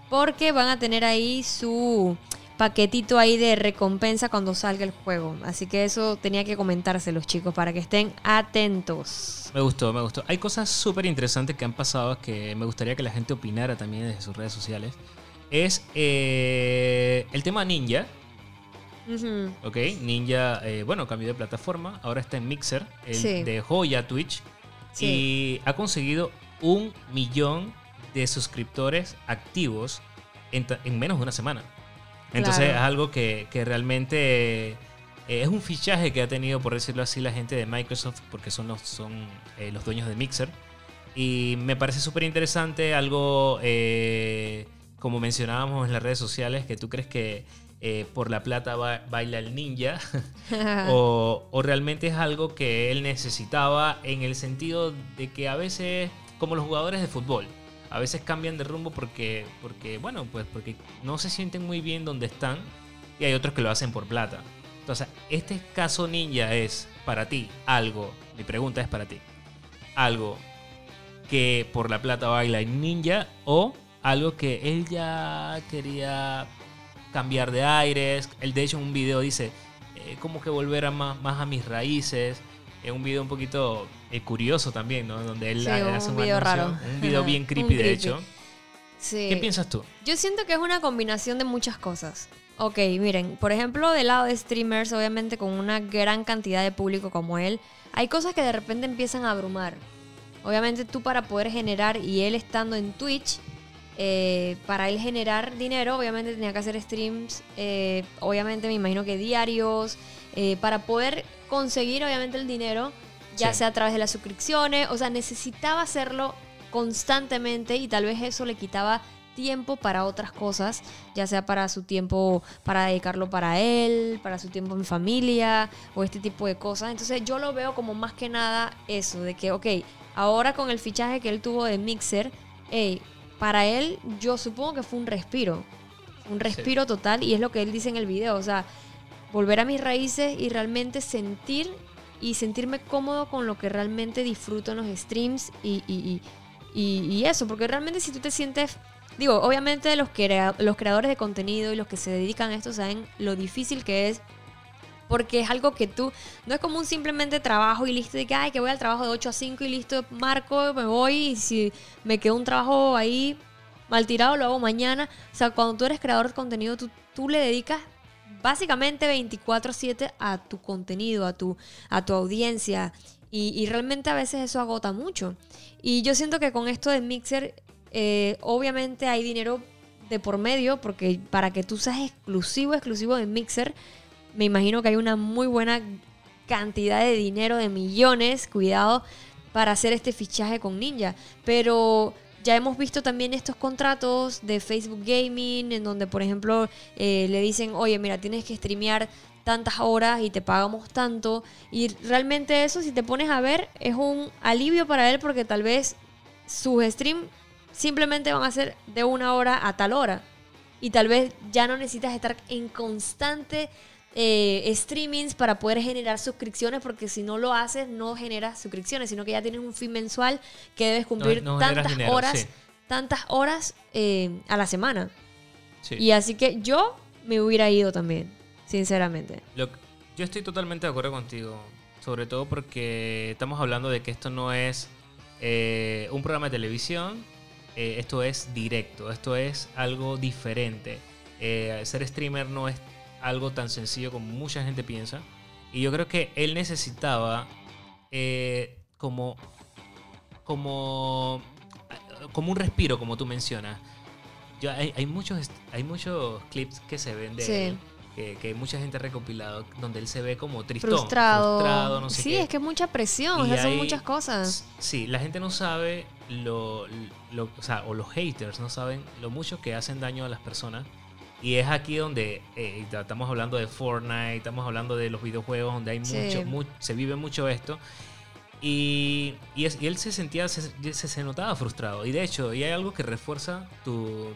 porque van a tener ahí su paquetito ahí de recompensa cuando salga el juego. Así que eso tenía que comentárselos chicos para que estén atentos. Me gustó, me gustó. Hay cosas súper interesantes que han pasado que me gustaría que la gente opinara también desde sus redes sociales. Es eh, el tema ninja Ok, Ninja, eh, bueno, cambió de plataforma, ahora está en Mixer, el dejó ya Twitch y ha conseguido un millón de suscriptores activos en, menos de una semana. Entonces es algo que, realmente eh, es un fichaje que ha tenido, por decirlo así, la gente de Microsoft, porque son los, son, eh, los dueños de Mixer. Y me parece súper interesante, algo como mencionábamos en las redes sociales, que tú crees que eh, por la plata baila el ninja, o, realmente es algo que él necesitaba en el sentido de que a veces, como los jugadores de fútbol, a veces cambian de rumbo porque, porque bueno, pues porque no se sienten muy bien donde están y hay otros que lo hacen por plata. Entonces, este caso ninja es para ti algo, mi pregunta es para ti, algo que por la plata baila el ninja o algo que él ya quería cambiar de aires. Él de hecho en un video dice, eh, como que volver a más, más a mis raíces. Es un video un poquito eh, curioso también, ¿no? Donde él hace un video raro. Un video bien creepy, de hecho. ¿Qué piensas tú? Yo siento que es una combinación de muchas cosas. Ok, miren, por ejemplo, del lado de streamers, obviamente con una gran cantidad de público como él, hay cosas que de repente empiezan a abrumar. Obviamente tú para poder generar y él estando en Twitch, eh, para él generar dinero, obviamente tenía que hacer streams, eh, obviamente me imagino que diarios, eh, para poder conseguir obviamente el dinero, ya sea a través de las suscripciones, o sea, necesitaba hacerlo constantemente y tal vez eso le quitaba tiempo para otras cosas, ya sea para su tiempo, para dedicarlo para él, para su tiempo en familia o este tipo de cosas. Entonces yo lo veo como más que nada eso, de que, ok, ahora con el fichaje que él tuvo de Mixer, hey, para él yo supongo que fue un respiro, un respiro total y es lo que él dice en el video, o sea, volver a mis raíces y realmente sentir y sentirme cómodo con lo que realmente disfruto en los streams y, y, y, eso, porque realmente si tú te sientes, digo, obviamente los, los creadores de contenido y los que se dedican a esto saben lo difícil que es porque es algo que tú, no es como un simplemente trabajo y listo, de que, ay, que voy al trabajo de 8 a 5 y listo, marco, me voy y si me quedó un trabajo ahí mal tirado, lo hago mañana. O sea, cuando tú eres creador de contenido, tú, tú le dedicas básicamente 24/7 a tu contenido, a tu, a tu audiencia. Y, realmente a veces eso agota mucho. Y yo siento que con esto de Mixer, eh, obviamente hay dinero de por medio, porque para que tú seas exclusivo, exclusivo de Mixer, me imagino que hay una muy buena cantidad de dinero, de millones, cuidado, para hacer este fichaje con Ninja. Pero ya hemos visto también estos contratos de Facebook Gaming, en donde, por ejemplo, eh, le dicen, oye, mira, tienes que streamear tantas horas y te pagamos tanto. Y realmente eso, si te pones a ver, es un alivio para él porque tal vez sus streams simplemente van a ser de una hora a tal hora. Y tal vez ya no necesitas estar en constante eh, streamings para poder generar suscripciones, porque si no lo haces, no generas suscripciones, sino que ya tienes un fin mensual que debes cumplir tantas, horas, tantas horas eh, a la semana. Y así que yo me hubiera ido también, sinceramente. Lo, yo estoy totalmente de acuerdo contigo. Sobre todo porque estamos hablando de que esto no es eh, un programa de televisión, eh, esto es directo, esto es algo diferente. Eh, ser streamer no es algo tan sencillo como mucha gente piensa. Y yo creo que él necesitaba como, como, como un respiro, como tú mencionas. Yo, hay, hay, muchos, hay muchos clips que se ven de él que, mucha gente ha recopilado, donde él se ve como tristón, frustrado. no sé sí, es que es mucha presión, son muchas cosas. Sí, la gente no sabe lo, lo, o sea, o los haters no saben lo mucho que hacen daño a las personas. Y es aquí donde eh, estamos hablando de Fortnite, estamos hablando de los videojuegos, donde hay mucho, se vive mucho esto. Y, y, es, y él se sentía, se, se, notaba frustrado. Y de hecho, y hay algo que refuerza tu,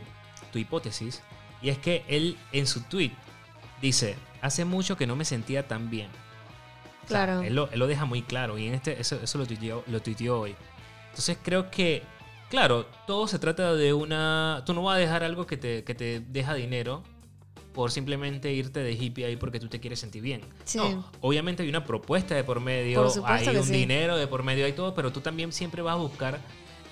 tu hipótesis, y es que él en su tweet Dice, hace mucho que no me sentía tan bien. Claro. él, lo, deja muy claro y en este, eso, eso lo, tuiteó, lo tuiteó hoy. Entonces creo que, claro, todo se trata de una... Tú no vas a dejar algo que te, que te deja dinero por simplemente irte de hippie ahí porque tú te quieres sentir bien. Sí. No, obviamente hay una propuesta de por medio, hay un dinero de por medio, hay todo, pero tú también siempre vas a buscar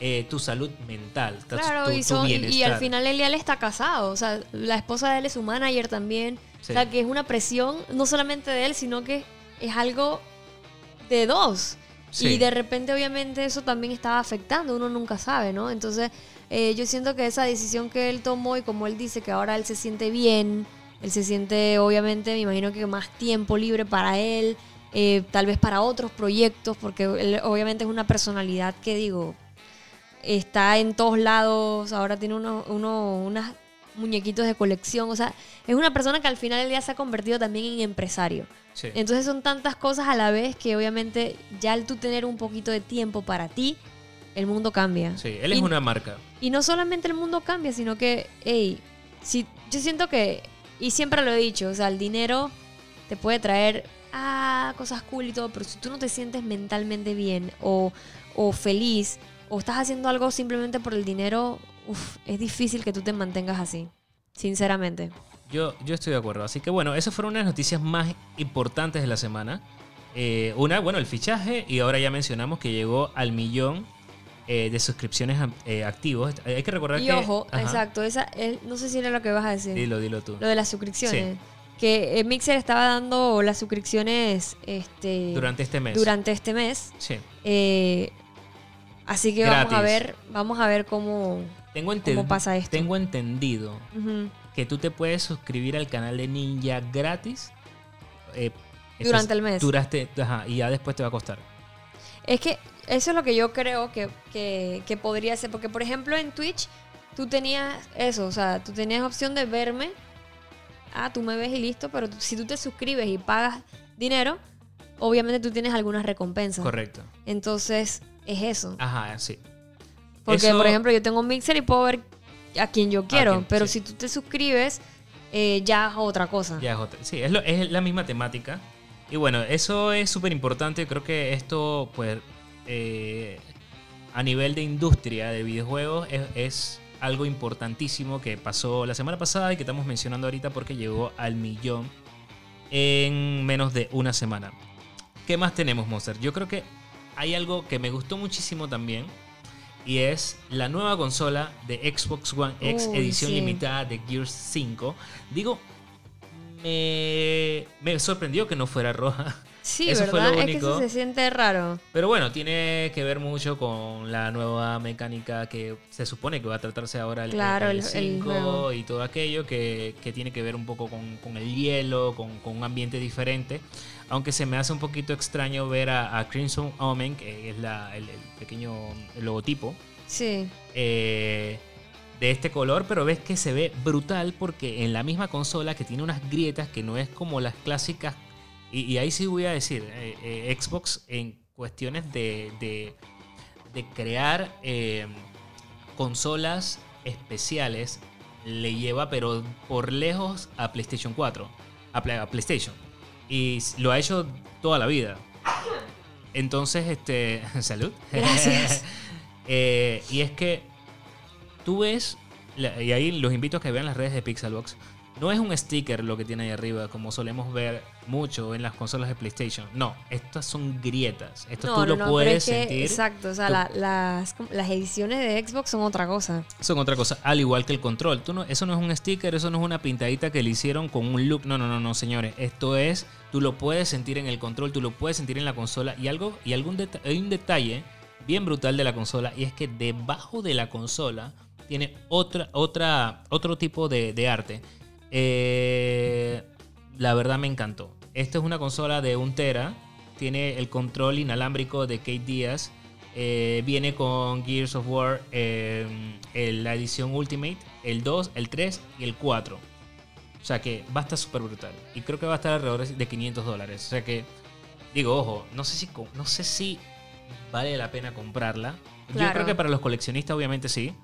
eh, tu salud mental, claro, y, y, al final Elial está casado, o sea, la esposa de él es su manager también. O sea, que es una presión no solamente de él, sino que es algo de dos. Y de repente, obviamente, eso también estaba afectando, uno nunca sabe, ¿no? Entonces, eh, yo siento que esa decisión que él tomó y como él dice que ahora él se siente bien, él se siente, obviamente, me imagino que más tiempo libre para él, eh, tal vez para otros proyectos, porque él obviamente es una personalidad que digo, está en todos lados, ahora tiene uno, uno, unas muñequitos de colección. O sea, es una persona que al final del día se ha convertido también en empresario. Entonces son tantas cosas a la vez que obviamente ya al tú tener un poquito de tiempo para ti, el mundo cambia. Sí, él es una marca. Y no solamente el mundo cambia, sino que, hey, si, yo siento que, y siempre lo he dicho, o sea, el dinero te puede traer ah, cosas cool y todo, pero si tú no te sientes mentalmente bien o, o feliz, o estás haciendo algo simplemente por el dinero, uf, es difícil que tú te mantengas así, sinceramente. Yo, yo estoy de acuerdo. Así que bueno, esas fueron unas noticias más importantes de la semana. Eh, una, bueno, el fichaje y ahora ya mencionamos que llegó al millón eh, de suscripciones eh, activos. Hay que recordar y que... ojo, exacto, esa, no sé si era lo que vas a decir. Dilo, dilo tú. Lo de las suscripciones. Que Mixer estaba dando las suscripciones este, durante este mes. Durante este mes. Sí. así que vamos a ver, vamos a ver cómo, tengo ¿Cómo pasa esto? Tengo entendido que tú te puedes suscribir al canal de Ninja gratis. Eh, durante el mes. Duraste, y ya después te va a costar. Es que eso es lo que yo creo que, que, podría ser. Porque, por ejemplo, en Twitch tú tenías eso. O sea, tú tenías opción de verme. Ah, tú me ves y listo. Pero si tú te suscribes y pagas dinero, obviamente tú tienes algunas recompensas. Correcto. Entonces, es eso. Ajá, sí. Porque, por ejemplo, yo tengo un mixer y puedo ver a quien yo quiero, pero si tú te suscribes, eh, ya es otra cosa. Ya es otra. Sí, es, es la misma temática. Y bueno, eso es súper importante. Creo que esto, pues, eh, a nivel de industria de videojuegos, es, algo importantísimo que pasó la semana pasada y que estamos mencionando ahorita porque llegó al millón en menos de una semana. ¿Qué más tenemos, Monster? Yo creo que hay algo que me gustó muchísimo también y es la nueva consola de Xbox One X edición limitada de Gears 5. Digo, me, me sorprendió que no fuera roja. Sí, eso ¿verdad? Es que eso se siente raro. Pero bueno, tiene que ver mucho con la nueva mecánica que se supone que va a tratarse ahora el, claro, el, 5 y todo aquello que, que, tiene que ver un poco con, con el hielo, con, con, un ambiente diferente. Aunque se me hace un poquito extraño ver a, Crimson Omen, que es la, el, pequeño logotipo. Sí. Eh, de este color, pero ves que se ve brutal porque en la misma consola que tiene unas grietas que no es como las clásicas y, ahí sí voy a decir, eh, eh, Xbox en cuestiones de, de, crear eh, consolas especiales le lleva pero por lejos a PlayStation 4, a, PlayStation. Y lo ha hecho toda la vida. Entonces, este, salud. Gracias. y es que tú ves, y ahí los invito a que vean las redes de Pixelbox, no es un sticker lo que tiene ahí arriba, como solemos ver mucho en las consolas de PlayStation. No, estas son grietas. Esto No, tú no, lo no, pero puedes que- sentir. Exacto, o sea, la- las, las ediciones de Xbox son otra cosa. Son otra cosa, al igual que el control. Tú no, eso no es un sticker, eso no es una pintadita que le hicieron con un look. No, no, no, no, señores. Esto es, tú lo puedes sentir en el control, tú lo puedes sentir en la consola. Y algo, y algún deta- hay un detalle bien brutal de la consola, y es que debajo de la consola tiene otra, otra, otro tipo de, de arte. Eh, la verdad me encantó. Esta es una consola de 1 tera. Tiene el control inalámbrico de Kate Díaz. Eh, viene con Gears of War, eh, el- la edición Ultimate, el 2, el 3 y el 4. O sea que va a estar súper brutal. Y creo que va a estar alrededor de 500 dólares. O sea que, digo, ojo, no sé si, no sé si vale la pena comprarla. Yo creo que para los coleccionistas obviamente sí.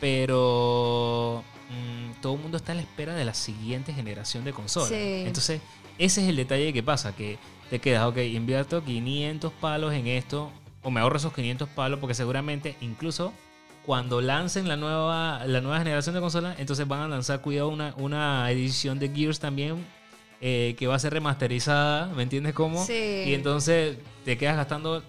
Pero mm, todo el mundo está a la espera de la siguiente generación de consolas. Sí. Entonces, ese es el detalle que pasa, que te quedas, ok, invierto 500 palos en esto, o me ahorro esos 500 palos, porque seguramente incluso cuando lancen la nueva, la nueva generación de consolas, entonces van a lanzar, cuidado, una, una edición de Gears también, eh, que va a ser remasterizada, ¿me entiendes cómo? Sí. Y entonces te quedas gastando...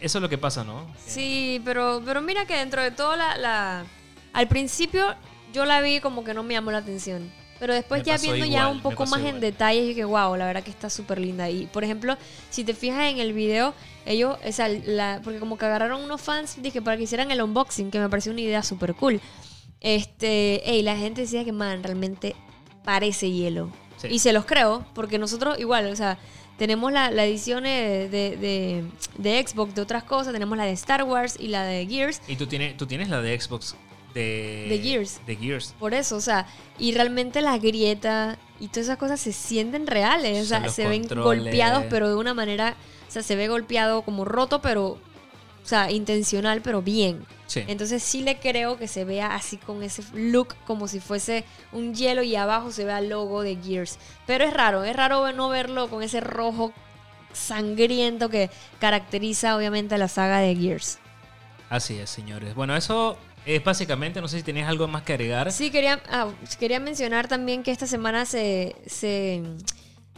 Eso es lo que pasa, ¿no? Sí, pero, pero mira que dentro de todo la, la- Al principio yo la vi como que no me llamó la atención. Pero después Me ya viendo ya un poco más igual. en detalle, dije, wow, la verdad que está súper linda. Y por ejemplo, si te fijas en el video, ellos, o sea, la, porque como que agarraron unos fans, dije, para que hicieran el unboxing, que me pareció una idea súper cool. Este, ey, la gente decía que, man, realmente parece hielo. Sí. Y se los creo, porque nosotros igual, o sea, tenemos la, la edición de, de, de- de Xbox de otras cosas, tenemos la de Star Wars y la de Gears. Y tú tienes, tú tienes la de Xbox de... De Gears. De Gears. Por eso, o sea, y realmente las grietas y todas esas cosas se sienten reales, o sea, los se ven golpeados, pero de una manera, o sea, se ve golpeado como roto, pero, o sea, intencional, pero bien. Sí. Entonces sí le creo que se vea así con ese look como si fuese un hielo y abajo se vea el logo de Gears. Pero es raro, es raro no verlo con ese rojo sangriento que caracteriza obviamente a la saga de Gears. Así es, señores. Bueno, eso es básicamente, no sé si tenías algo más que agregar. Sí, quería, ah, quería mencionar también que esta semana se, se,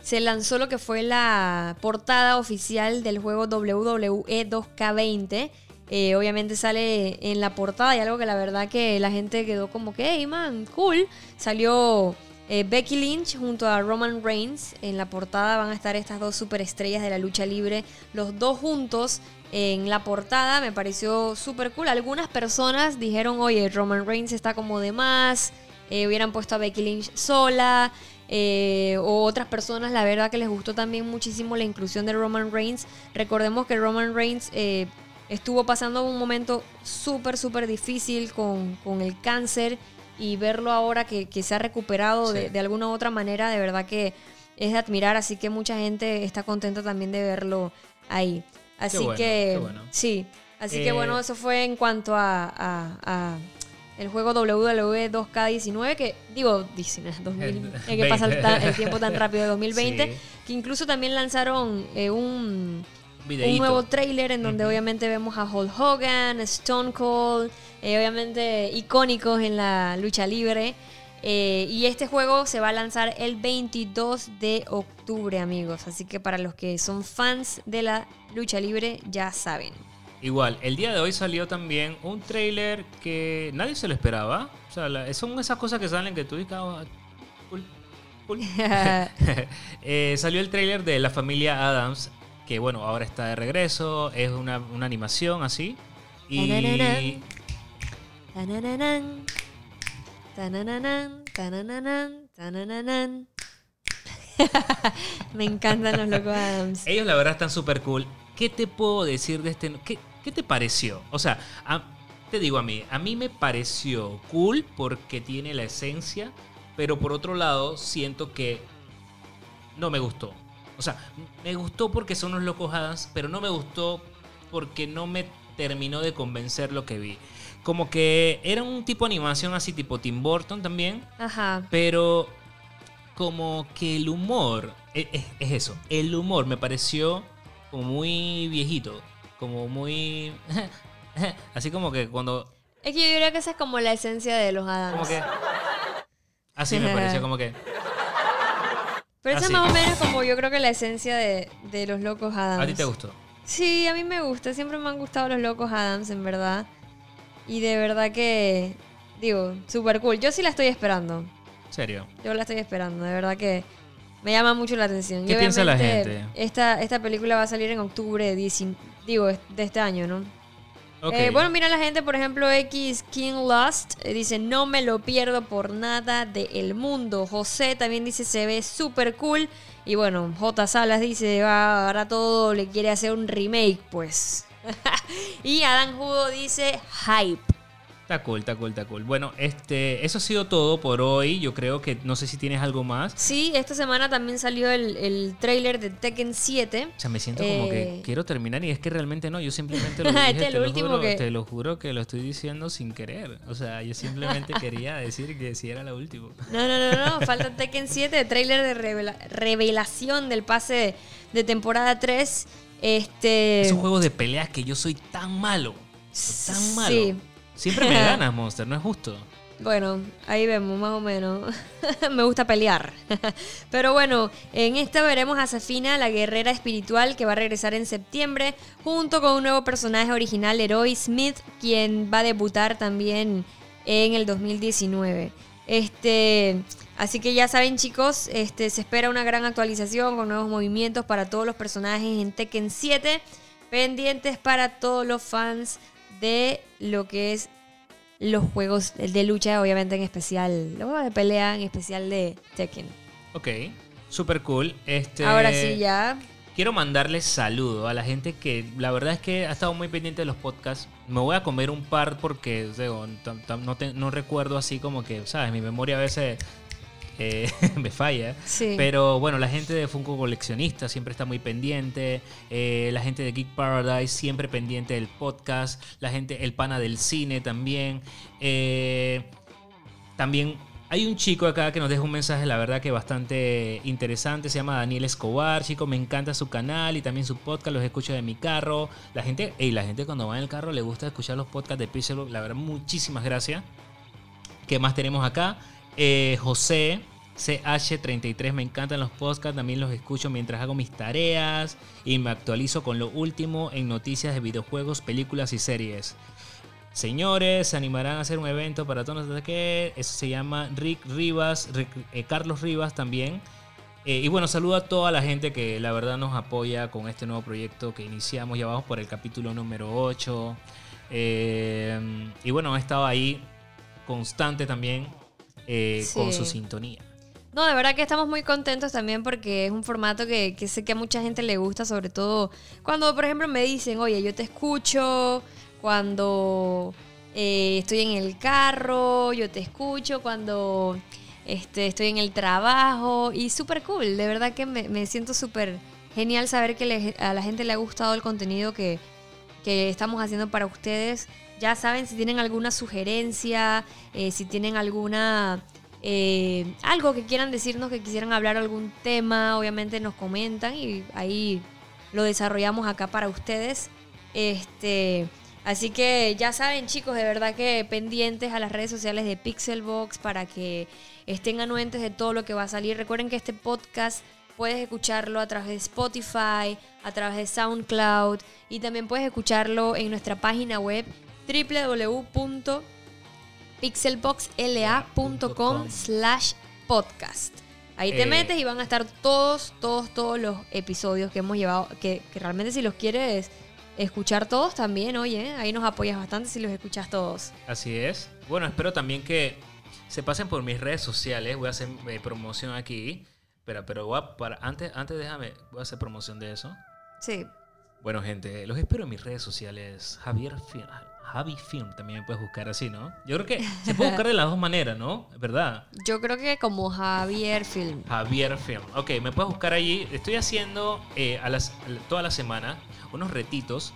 se lanzó lo que fue la portada oficial del juego WWE 2K20. Eh, obviamente sale en la portada y algo que la verdad que la gente quedó como que, hey man, cool. Salió eh, Becky Lynch junto a Roman Reigns. En la portada van a estar estas dos superestrellas de la lucha libre, los dos juntos en la portada. Me pareció súper cool. Algunas personas dijeron, oye, Roman Reigns está como de más. eh, hubieran puesto a Becky Lynch sola. o otras personas, la verdad que les gustó también muchísimo la inclusión de Roman Reigns. Recordemos que Roman Reigns estuvo pasando un momento súper, súper difícil con, con el cáncer y verlo ahora que, que se ha recuperado de, Sí. de alguna u otra manera, de verdad que es de admirar, así que mucha gente está contenta también de verlo ahí. Así bueno, que qué bueno. sí, así que Eh, bueno, eso fue en cuanto a, a- a el juego WWE 2K19, que digo, 19, 2000, El es que pasa el, 20. ta- el tiempo tan rápido de 2020, Sí. que incluso también lanzaron eh, un, Un nuevo trailer en donde obviamente vemos a Hulk Hogan, Stone Cold, eh, obviamente icónicos en la lucha libre. Eh, y este juego se va a lanzar el 22 de octubre, amigos. Así que para los que son fans de la lucha libre, ya saben. Igual, el día de hoy salió también un trailer que nadie se lo esperaba. O sea, la- son esas cosas que salen que tú dices, "Ah, cool, cool". Eh, salió el trailer de la familia Adams, que bueno, ahora está de regreso. Es una, una animación así. Y. Me encantan los locos Adams. ellos la verdad están súper cool. ¿Qué te puedo decir de este? ¿Qué, qué te pareció? O sea, a- te digo a mí, a mí me pareció cool porque tiene la esencia, pero por otro lado siento que no me gustó. O sea, me gustó porque son los locos Adams, pero no me gustó porque no me terminó de convencer lo que vi. Como que era un tipo de animación así tipo Tim Burton también, Ajá. pero como que el humor, e- es, es eso, el humor me pareció como muy viejito, como muy... así como que cuando... Es que yo diría que esa es como la esencia de los Adams. Como que... Así me pareció como que... Pero esa es más o menos como yo creo que la esencia de, de los locos Adams. ¿A ti te gustó? Sí, a mí me gusta. Siempre me han gustado los locos Adams, en verdad. Y de verdad que, digo, súper cool. Yo sí la estoy esperando. ¿En serio? Yo la estoy esperando. De verdad que me llama mucho la atención. ¿Qué Y piensa la gente? Esta, esta película va a salir en octubre de, 19 digo, de este año, ¿no? Eh, bueno, mira la gente, por ejemplo, X King Lust eh, dice, no me lo pierdo por nada del mundo. José también dice, se ve súper cool. Y bueno, J Salas dice, va, ahora todo le quiere hacer un remake, pues. y Adam Judo dice, hype. Está cool, está cool, está cool. Bueno, este, eso ha sido todo por hoy. Yo creo que no sé si tienes algo más. Sí, esta semana también salió el, el trailer de Tekken 7. O sea, me siento como que Eh. quiero terminar y es que realmente no. Yo simplemente lo dije, Este es te, lo lo último juro, que- te lo juro que lo estoy diciendo sin querer. O sea, yo simplemente quería decir que si era la última. No, no, no, no, falta Tekken 7, trailer de revela- revelación del pase de temporada 3. Este... Esos juegos de peleas que yo soy tan malo. Tan malo. Sí. Siempre me ganas, Monster, no es justo. Bueno, ahí vemos más o menos. Me gusta pelear. Pero bueno, en esta veremos a Safina, la guerrera espiritual, que va a regresar en septiembre, junto con un nuevo personaje original, Leroy Smith, quien va a debutar también en el 2019. Este, así que ya saben, chicos, este, se espera una gran actualización con nuevos movimientos para todos los personajes en Tekken 7, pendientes para todos los fans de lo que es los juegos de lucha, obviamente en especial, los juegos de pelea, en especial de Tekken. Ok, super cool. Este, Ahora sí, ya. Quiero mandarles saludo a la gente que la verdad es que ha estado muy pendiente de los podcasts. Me voy a comer un par porque digo, tam- tam- no, te- no recuerdo así como que, ¿sabes? Mi memoria a veces eh, me falla. Sí. Pero bueno, la gente de Funko Coleccionista siempre está muy pendiente. eh, la gente de Geek Paradise siempre pendiente del podcast. La gente, el pana del cine también. eh, también hay un chico acá que nos deja un mensaje, la verdad que bastante interesante. Se llama Daniel Escobar. Chico, me encanta su canal y también su podcast. Los escucho de mi carro. La gente, y la gente cuando va en el carro le gusta escuchar los podcasts de Pixelbook. La verdad, muchísimas gracias. ¿Qué más tenemos acá? Eh, José CH33, me encantan los podcasts, también los escucho mientras hago mis tareas y me actualizo con lo último en noticias de videojuegos, películas y series. Señores, se animarán a hacer un evento para todos los que eso se llama Rick Rivas, Rick- eh, Carlos Rivas también. Eh, y bueno, saludo a toda la gente que la verdad nos apoya con este nuevo proyecto que iniciamos. Ya vamos por el capítulo número 8. Eh, y bueno, he estado ahí constante también con su sintonía. No, de verdad que estamos muy contentos también porque es un formato que, sé que a mucha gente le gusta, sobre todo cuando, por ejemplo, me dicen, oye, yo te escucho, cuando eh, estoy en el carro, yo te escucho, cuando este, estoy en el trabajo y súper cool, de verdad que me, siento súper genial saber que a la gente le ha gustado el contenido que, que estamos haciendo para ustedes. Ya saben, si tienen alguna sugerencia, eh, si tienen alguna... eh, algo que quieran decirnos, que quisieran hablar algún tema, obviamente nos comentan y ahí lo desarrollamos acá para ustedes. Este, así que ya saben, chicos, de verdad que pendientes a las redes sociales de Pixelbox para que estén anuentes de todo lo que va a salir. Recuerden que este podcast puedes escucharlo a través de Spotify, a través de SoundCloud y también puedes escucharlo en nuestra página web www.pixelboxla.com slash podcast. Ahí te Eh. metes y van a estar todos, todos, todos los episodios que hemos llevado, que, que realmente si los quieres escuchar todos también, oye, ahí nos apoyas bastante si los escuchas todos. Así es. Bueno, espero también que se pasen por mis redes sociales. Voy a hacer eh, promoción aquí. Pero, pero voy a- para, antes, antes déjame, voy a hacer promoción de eso. Sí. Bueno, gente, los espero en mis redes sociales. Javier Film. Javi Film también me puedes buscar así, ¿no? Yo creo que se puede buscar de las dos maneras, ¿no? ¿Verdad? Yo creo que como Javier Film. Javier Film. Ok, me puedes buscar allí. Estoy haciendo eh, a las, toda la semana unos retitos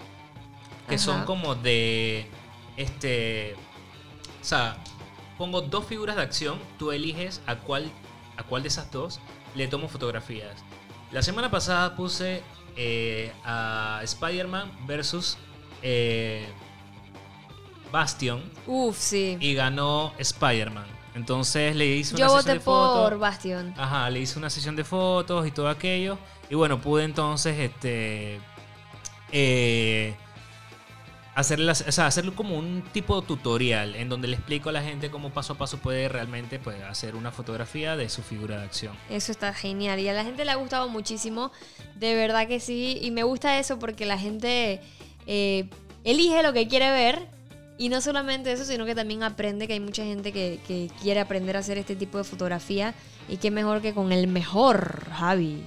que Ajá. son como de este. O sea, pongo dos figuras de acción, tú eliges a cuál, a cuál de esas dos le tomo fotografías. La semana pasada puse eh, a Spider-Man versus eh, Bastion Uf, sí. y ganó Spider-Man. Entonces le hice una Yo sesión voté de fotos. por Bastion. Ajá, le hice una sesión de fotos y todo aquello. Y bueno, pude entonces este eh, hacerle, o sea, hacerlo como un tipo de tutorial en donde le explico a la gente cómo paso a paso puede realmente pues, hacer una fotografía de su figura de acción. Eso está genial y a la gente le ha gustado muchísimo, de verdad que sí, y me gusta eso porque la gente eh, elige lo que quiere ver y no solamente eso, sino que también aprende que hay mucha gente que, que quiere aprender a hacer este tipo de fotografía y qué mejor que con el mejor, Javi.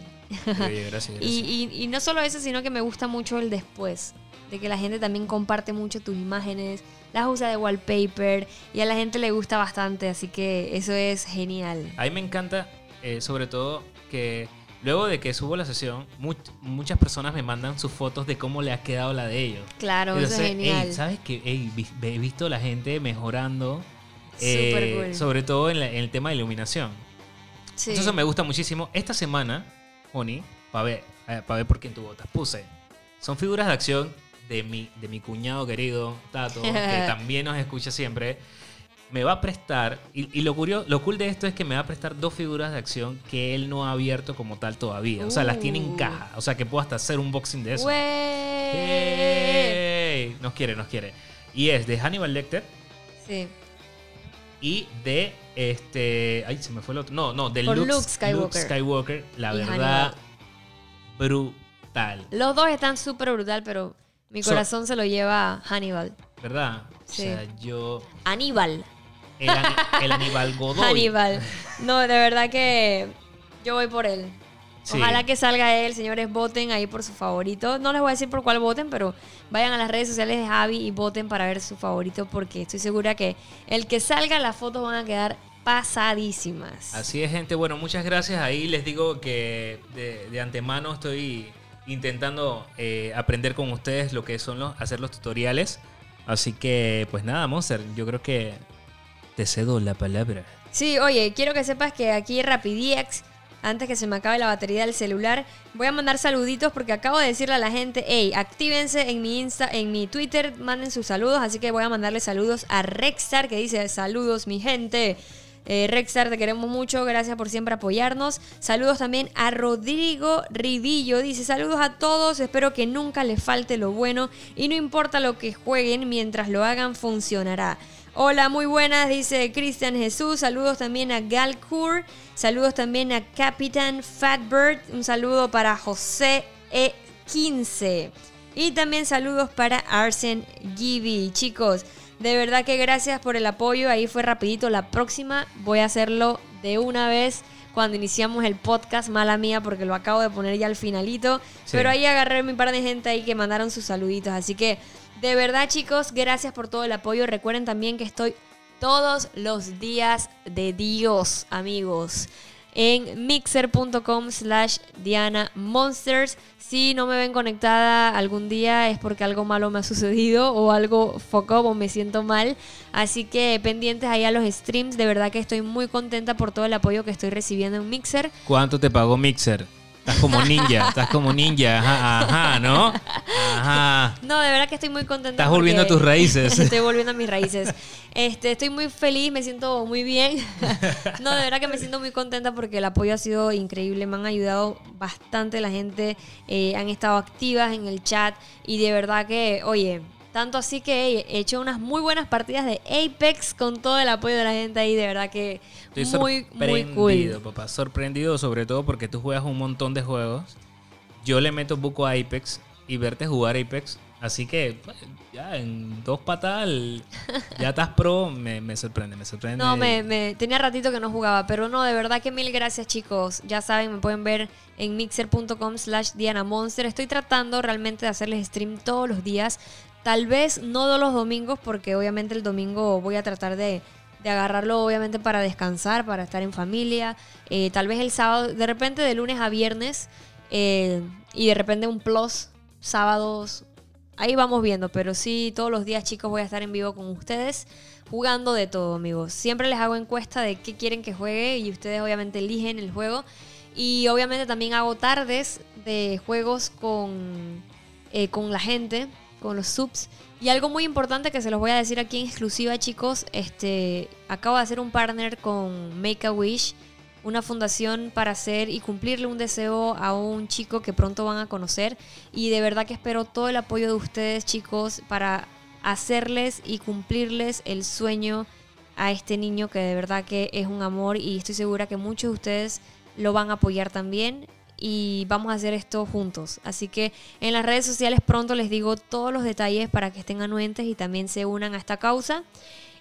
Gracias, gracias. Y, y- y no solo eso, sino que me gusta mucho el después. De que la gente también comparte mucho tus imágenes, las usa de wallpaper y a la gente le gusta bastante, así que eso es genial. A mí me encanta, eh, sobre todo, que luego de que subo la sesión, much- muchas personas me mandan sus fotos de cómo le ha quedado la de ellos. Claro, eso es Entonces, genial. ey, ¿sabes qué? Ey, he visto la gente mejorando, eh, cool. sobre todo en, la- en el tema de iluminación. Sí. Entonces me gusta muchísimo. Esta semana, Honey, para ver, para ver por quién tú votas, puse. Son figuras de acción de mi, de mi cuñado querido, Tato, que también nos escucha siempre. Me va a prestar, y, y lo, curioso, lo cool de esto es que me va a prestar dos figuras de acción que él no ha abierto como tal todavía. O sea, las tiene en caja. O sea, que puedo hasta hacer un unboxing de eso. ¡Güey! ¡Ey! Nos quiere, nos quiere. Y es de Hannibal Lecter Sí. y de este. Ay, se me fue el otro. No, no, de Luke, Luke Skywalker. Luke Skywalker. La Y verdad, brutal. Los dos están súper brutal, pero mi So- corazón se lo lleva Hannibal. ¿Verdad? Sí. O sea, yo. Aníbal. El, ani- el Aníbal Godoy. No, de verdad que yo voy por él. Sí. Ojalá que salga él, señores, voten ahí por su favorito. No les voy a decir por cuál voten, pero vayan a las redes sociales de Javi y voten para ver su favorito porque estoy segura que el que salga las fotos van a quedar pasadísimas. Así es, gente. Bueno, muchas gracias. Ahí les digo que de, de antemano estoy intentando eh, aprender con ustedes lo que son los, hacer los tutoriales. Así que, pues nada, Monster, yo creo que te cedo la palabra. Sí, oye, quiero que sepas que aquí Rapidiex, antes que se me acabe la batería del celular, voy a mandar saluditos porque acabo de decirle a la gente, hey, actívense en mi Insta, en mi Twitter, manden sus saludos, así que voy a mandarle saludos a Rexstar que dice, saludos mi gente. Eh, Rexstar, te queremos mucho, gracias por siempre apoyarnos. Saludos también a Rodrigo Rivillo, dice saludos a todos, espero que nunca les falte lo bueno y no importa lo que jueguen, mientras lo hagan funcionará. Hola, muy buenas, dice Cristian Jesús. Saludos también a Galcour. Saludos también a Capitán Fatbird. Un saludo para José E15. Y también saludos para Arsen Gibi. Chicos, de verdad que gracias por el apoyo. Ahí fue rapidito. La próxima voy a hacerlo de una vez cuando iniciamos el podcast. Mala mía porque lo acabo de poner ya al finalito. Sí. Pero ahí agarré mi par de gente ahí que mandaron sus saluditos. Así que de verdad chicos, gracias por todo el apoyo. Recuerden también que estoy todos los días de Dios, amigos. En mixer.com slash Diana Monsters. Si no me ven conectada algún día es porque algo malo me ha sucedido o algo up o me siento mal. Así que pendientes ahí a los streams. De verdad que estoy muy contenta por todo el apoyo que estoy recibiendo en Mixer. ¿Cuánto te pagó Mixer? Estás como ninja, estás como ninja, ajá, ajá, ¿no? Ajá. No, de verdad que estoy muy contenta. Estás volviendo a tus raíces. estoy volviendo a mis raíces. Este, estoy muy feliz, me siento muy bien. no, de verdad que me siento muy contenta porque el apoyo ha sido increíble. Me han ayudado bastante la gente. eh, han estado activas en el chat. Y de verdad que, oye, tanto así que he hecho unas muy buenas partidas de Apex con todo el apoyo de la gente ahí. De verdad que Estoy muy, muy sorprendido, cool. papá. Sorprendido, sobre todo porque tú juegas un montón de juegos. Yo le meto buco a Apex y verte jugar Apex. Así que ya en dos patadas ya estás pro. Me, me sorprende, me sorprende. No, me, me- tenía ratito que no jugaba, pero no, de verdad que mil gracias chicos. Ya saben, me pueden ver en mixer.com slash Diana Monster. Estoy tratando realmente de hacerles stream todos los días. Tal vez no todos los domingos, porque obviamente el domingo voy a tratar de, de agarrarlo obviamente para descansar, para estar en familia. Eh, tal vez el sábado, de repente de lunes a viernes. eh, y de repente un plus sábados. Ahí vamos viendo, pero sí, todos los días chicos voy a estar en vivo con ustedes jugando de todo, amigos. Siempre les hago encuesta de qué quieren que juegue y ustedes obviamente eligen el juego. Y obviamente también hago tardes de juegos con, eh, con la gente, con los subs. Y algo muy importante que se los voy a decir aquí en exclusiva, chicos, este, acabo de hacer un partner con Make a Wish, una fundación para hacer y cumplirle un deseo a un chico que pronto van a conocer. Y de verdad que espero todo el apoyo de ustedes, chicos, para hacerles y cumplirles el sueño a este niño que de verdad que es un amor y estoy segura que muchos de ustedes lo van a apoyar también y vamos a hacer esto juntos. Así que en las redes sociales pronto les digo todos los detalles para que estén anuentes y también se unan a esta causa.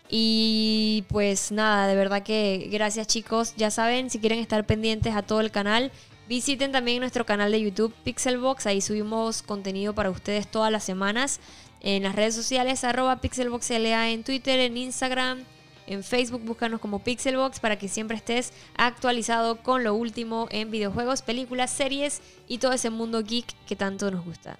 Y pues nada, de verdad que gracias chicos. Ya saben, si quieren estar pendientes a todo el canal, visiten también nuestro canal de YouTube Pixelbox. Ahí subimos contenido para ustedes todas las semanas. En las redes sociales, arroba PixelboxLA en Twitter, en Instagram, en Facebook búscanos como Pixelbox para que siempre estés actualizado con lo último en videojuegos, películas, series y todo ese mundo geek que tanto nos gusta.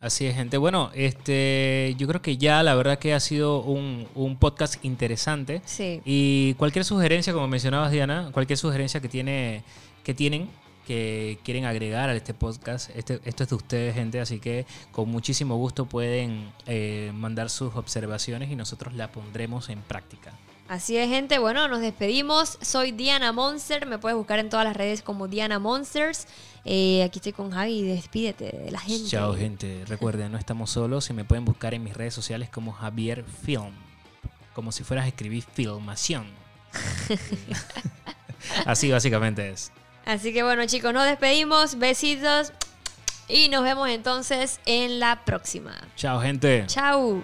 Así es, gente. Bueno, este, yo creo que ya la verdad que ha sido un, un, podcast interesante. Sí. Y cualquier sugerencia, como mencionabas Diana, cualquier sugerencia que tiene, que tienen, que quieren agregar a este podcast, este, esto es de ustedes, gente, así que con muchísimo gusto pueden eh, mandar sus observaciones y nosotros la pondremos en práctica. Así es, gente. Bueno, nos despedimos. Soy Diana Monster. Me puedes buscar en todas las redes como Diana Monsters. Eh, aquí estoy con Javi. Despídete de la gente. Chao, gente. Recuerden, no estamos solos y me pueden buscar en mis redes sociales como Javier Film. Como si fueras a escribir filmación. Así básicamente es. Así que bueno chicos, nos despedimos, besitos y nos vemos entonces en la próxima. Chao gente. Chao.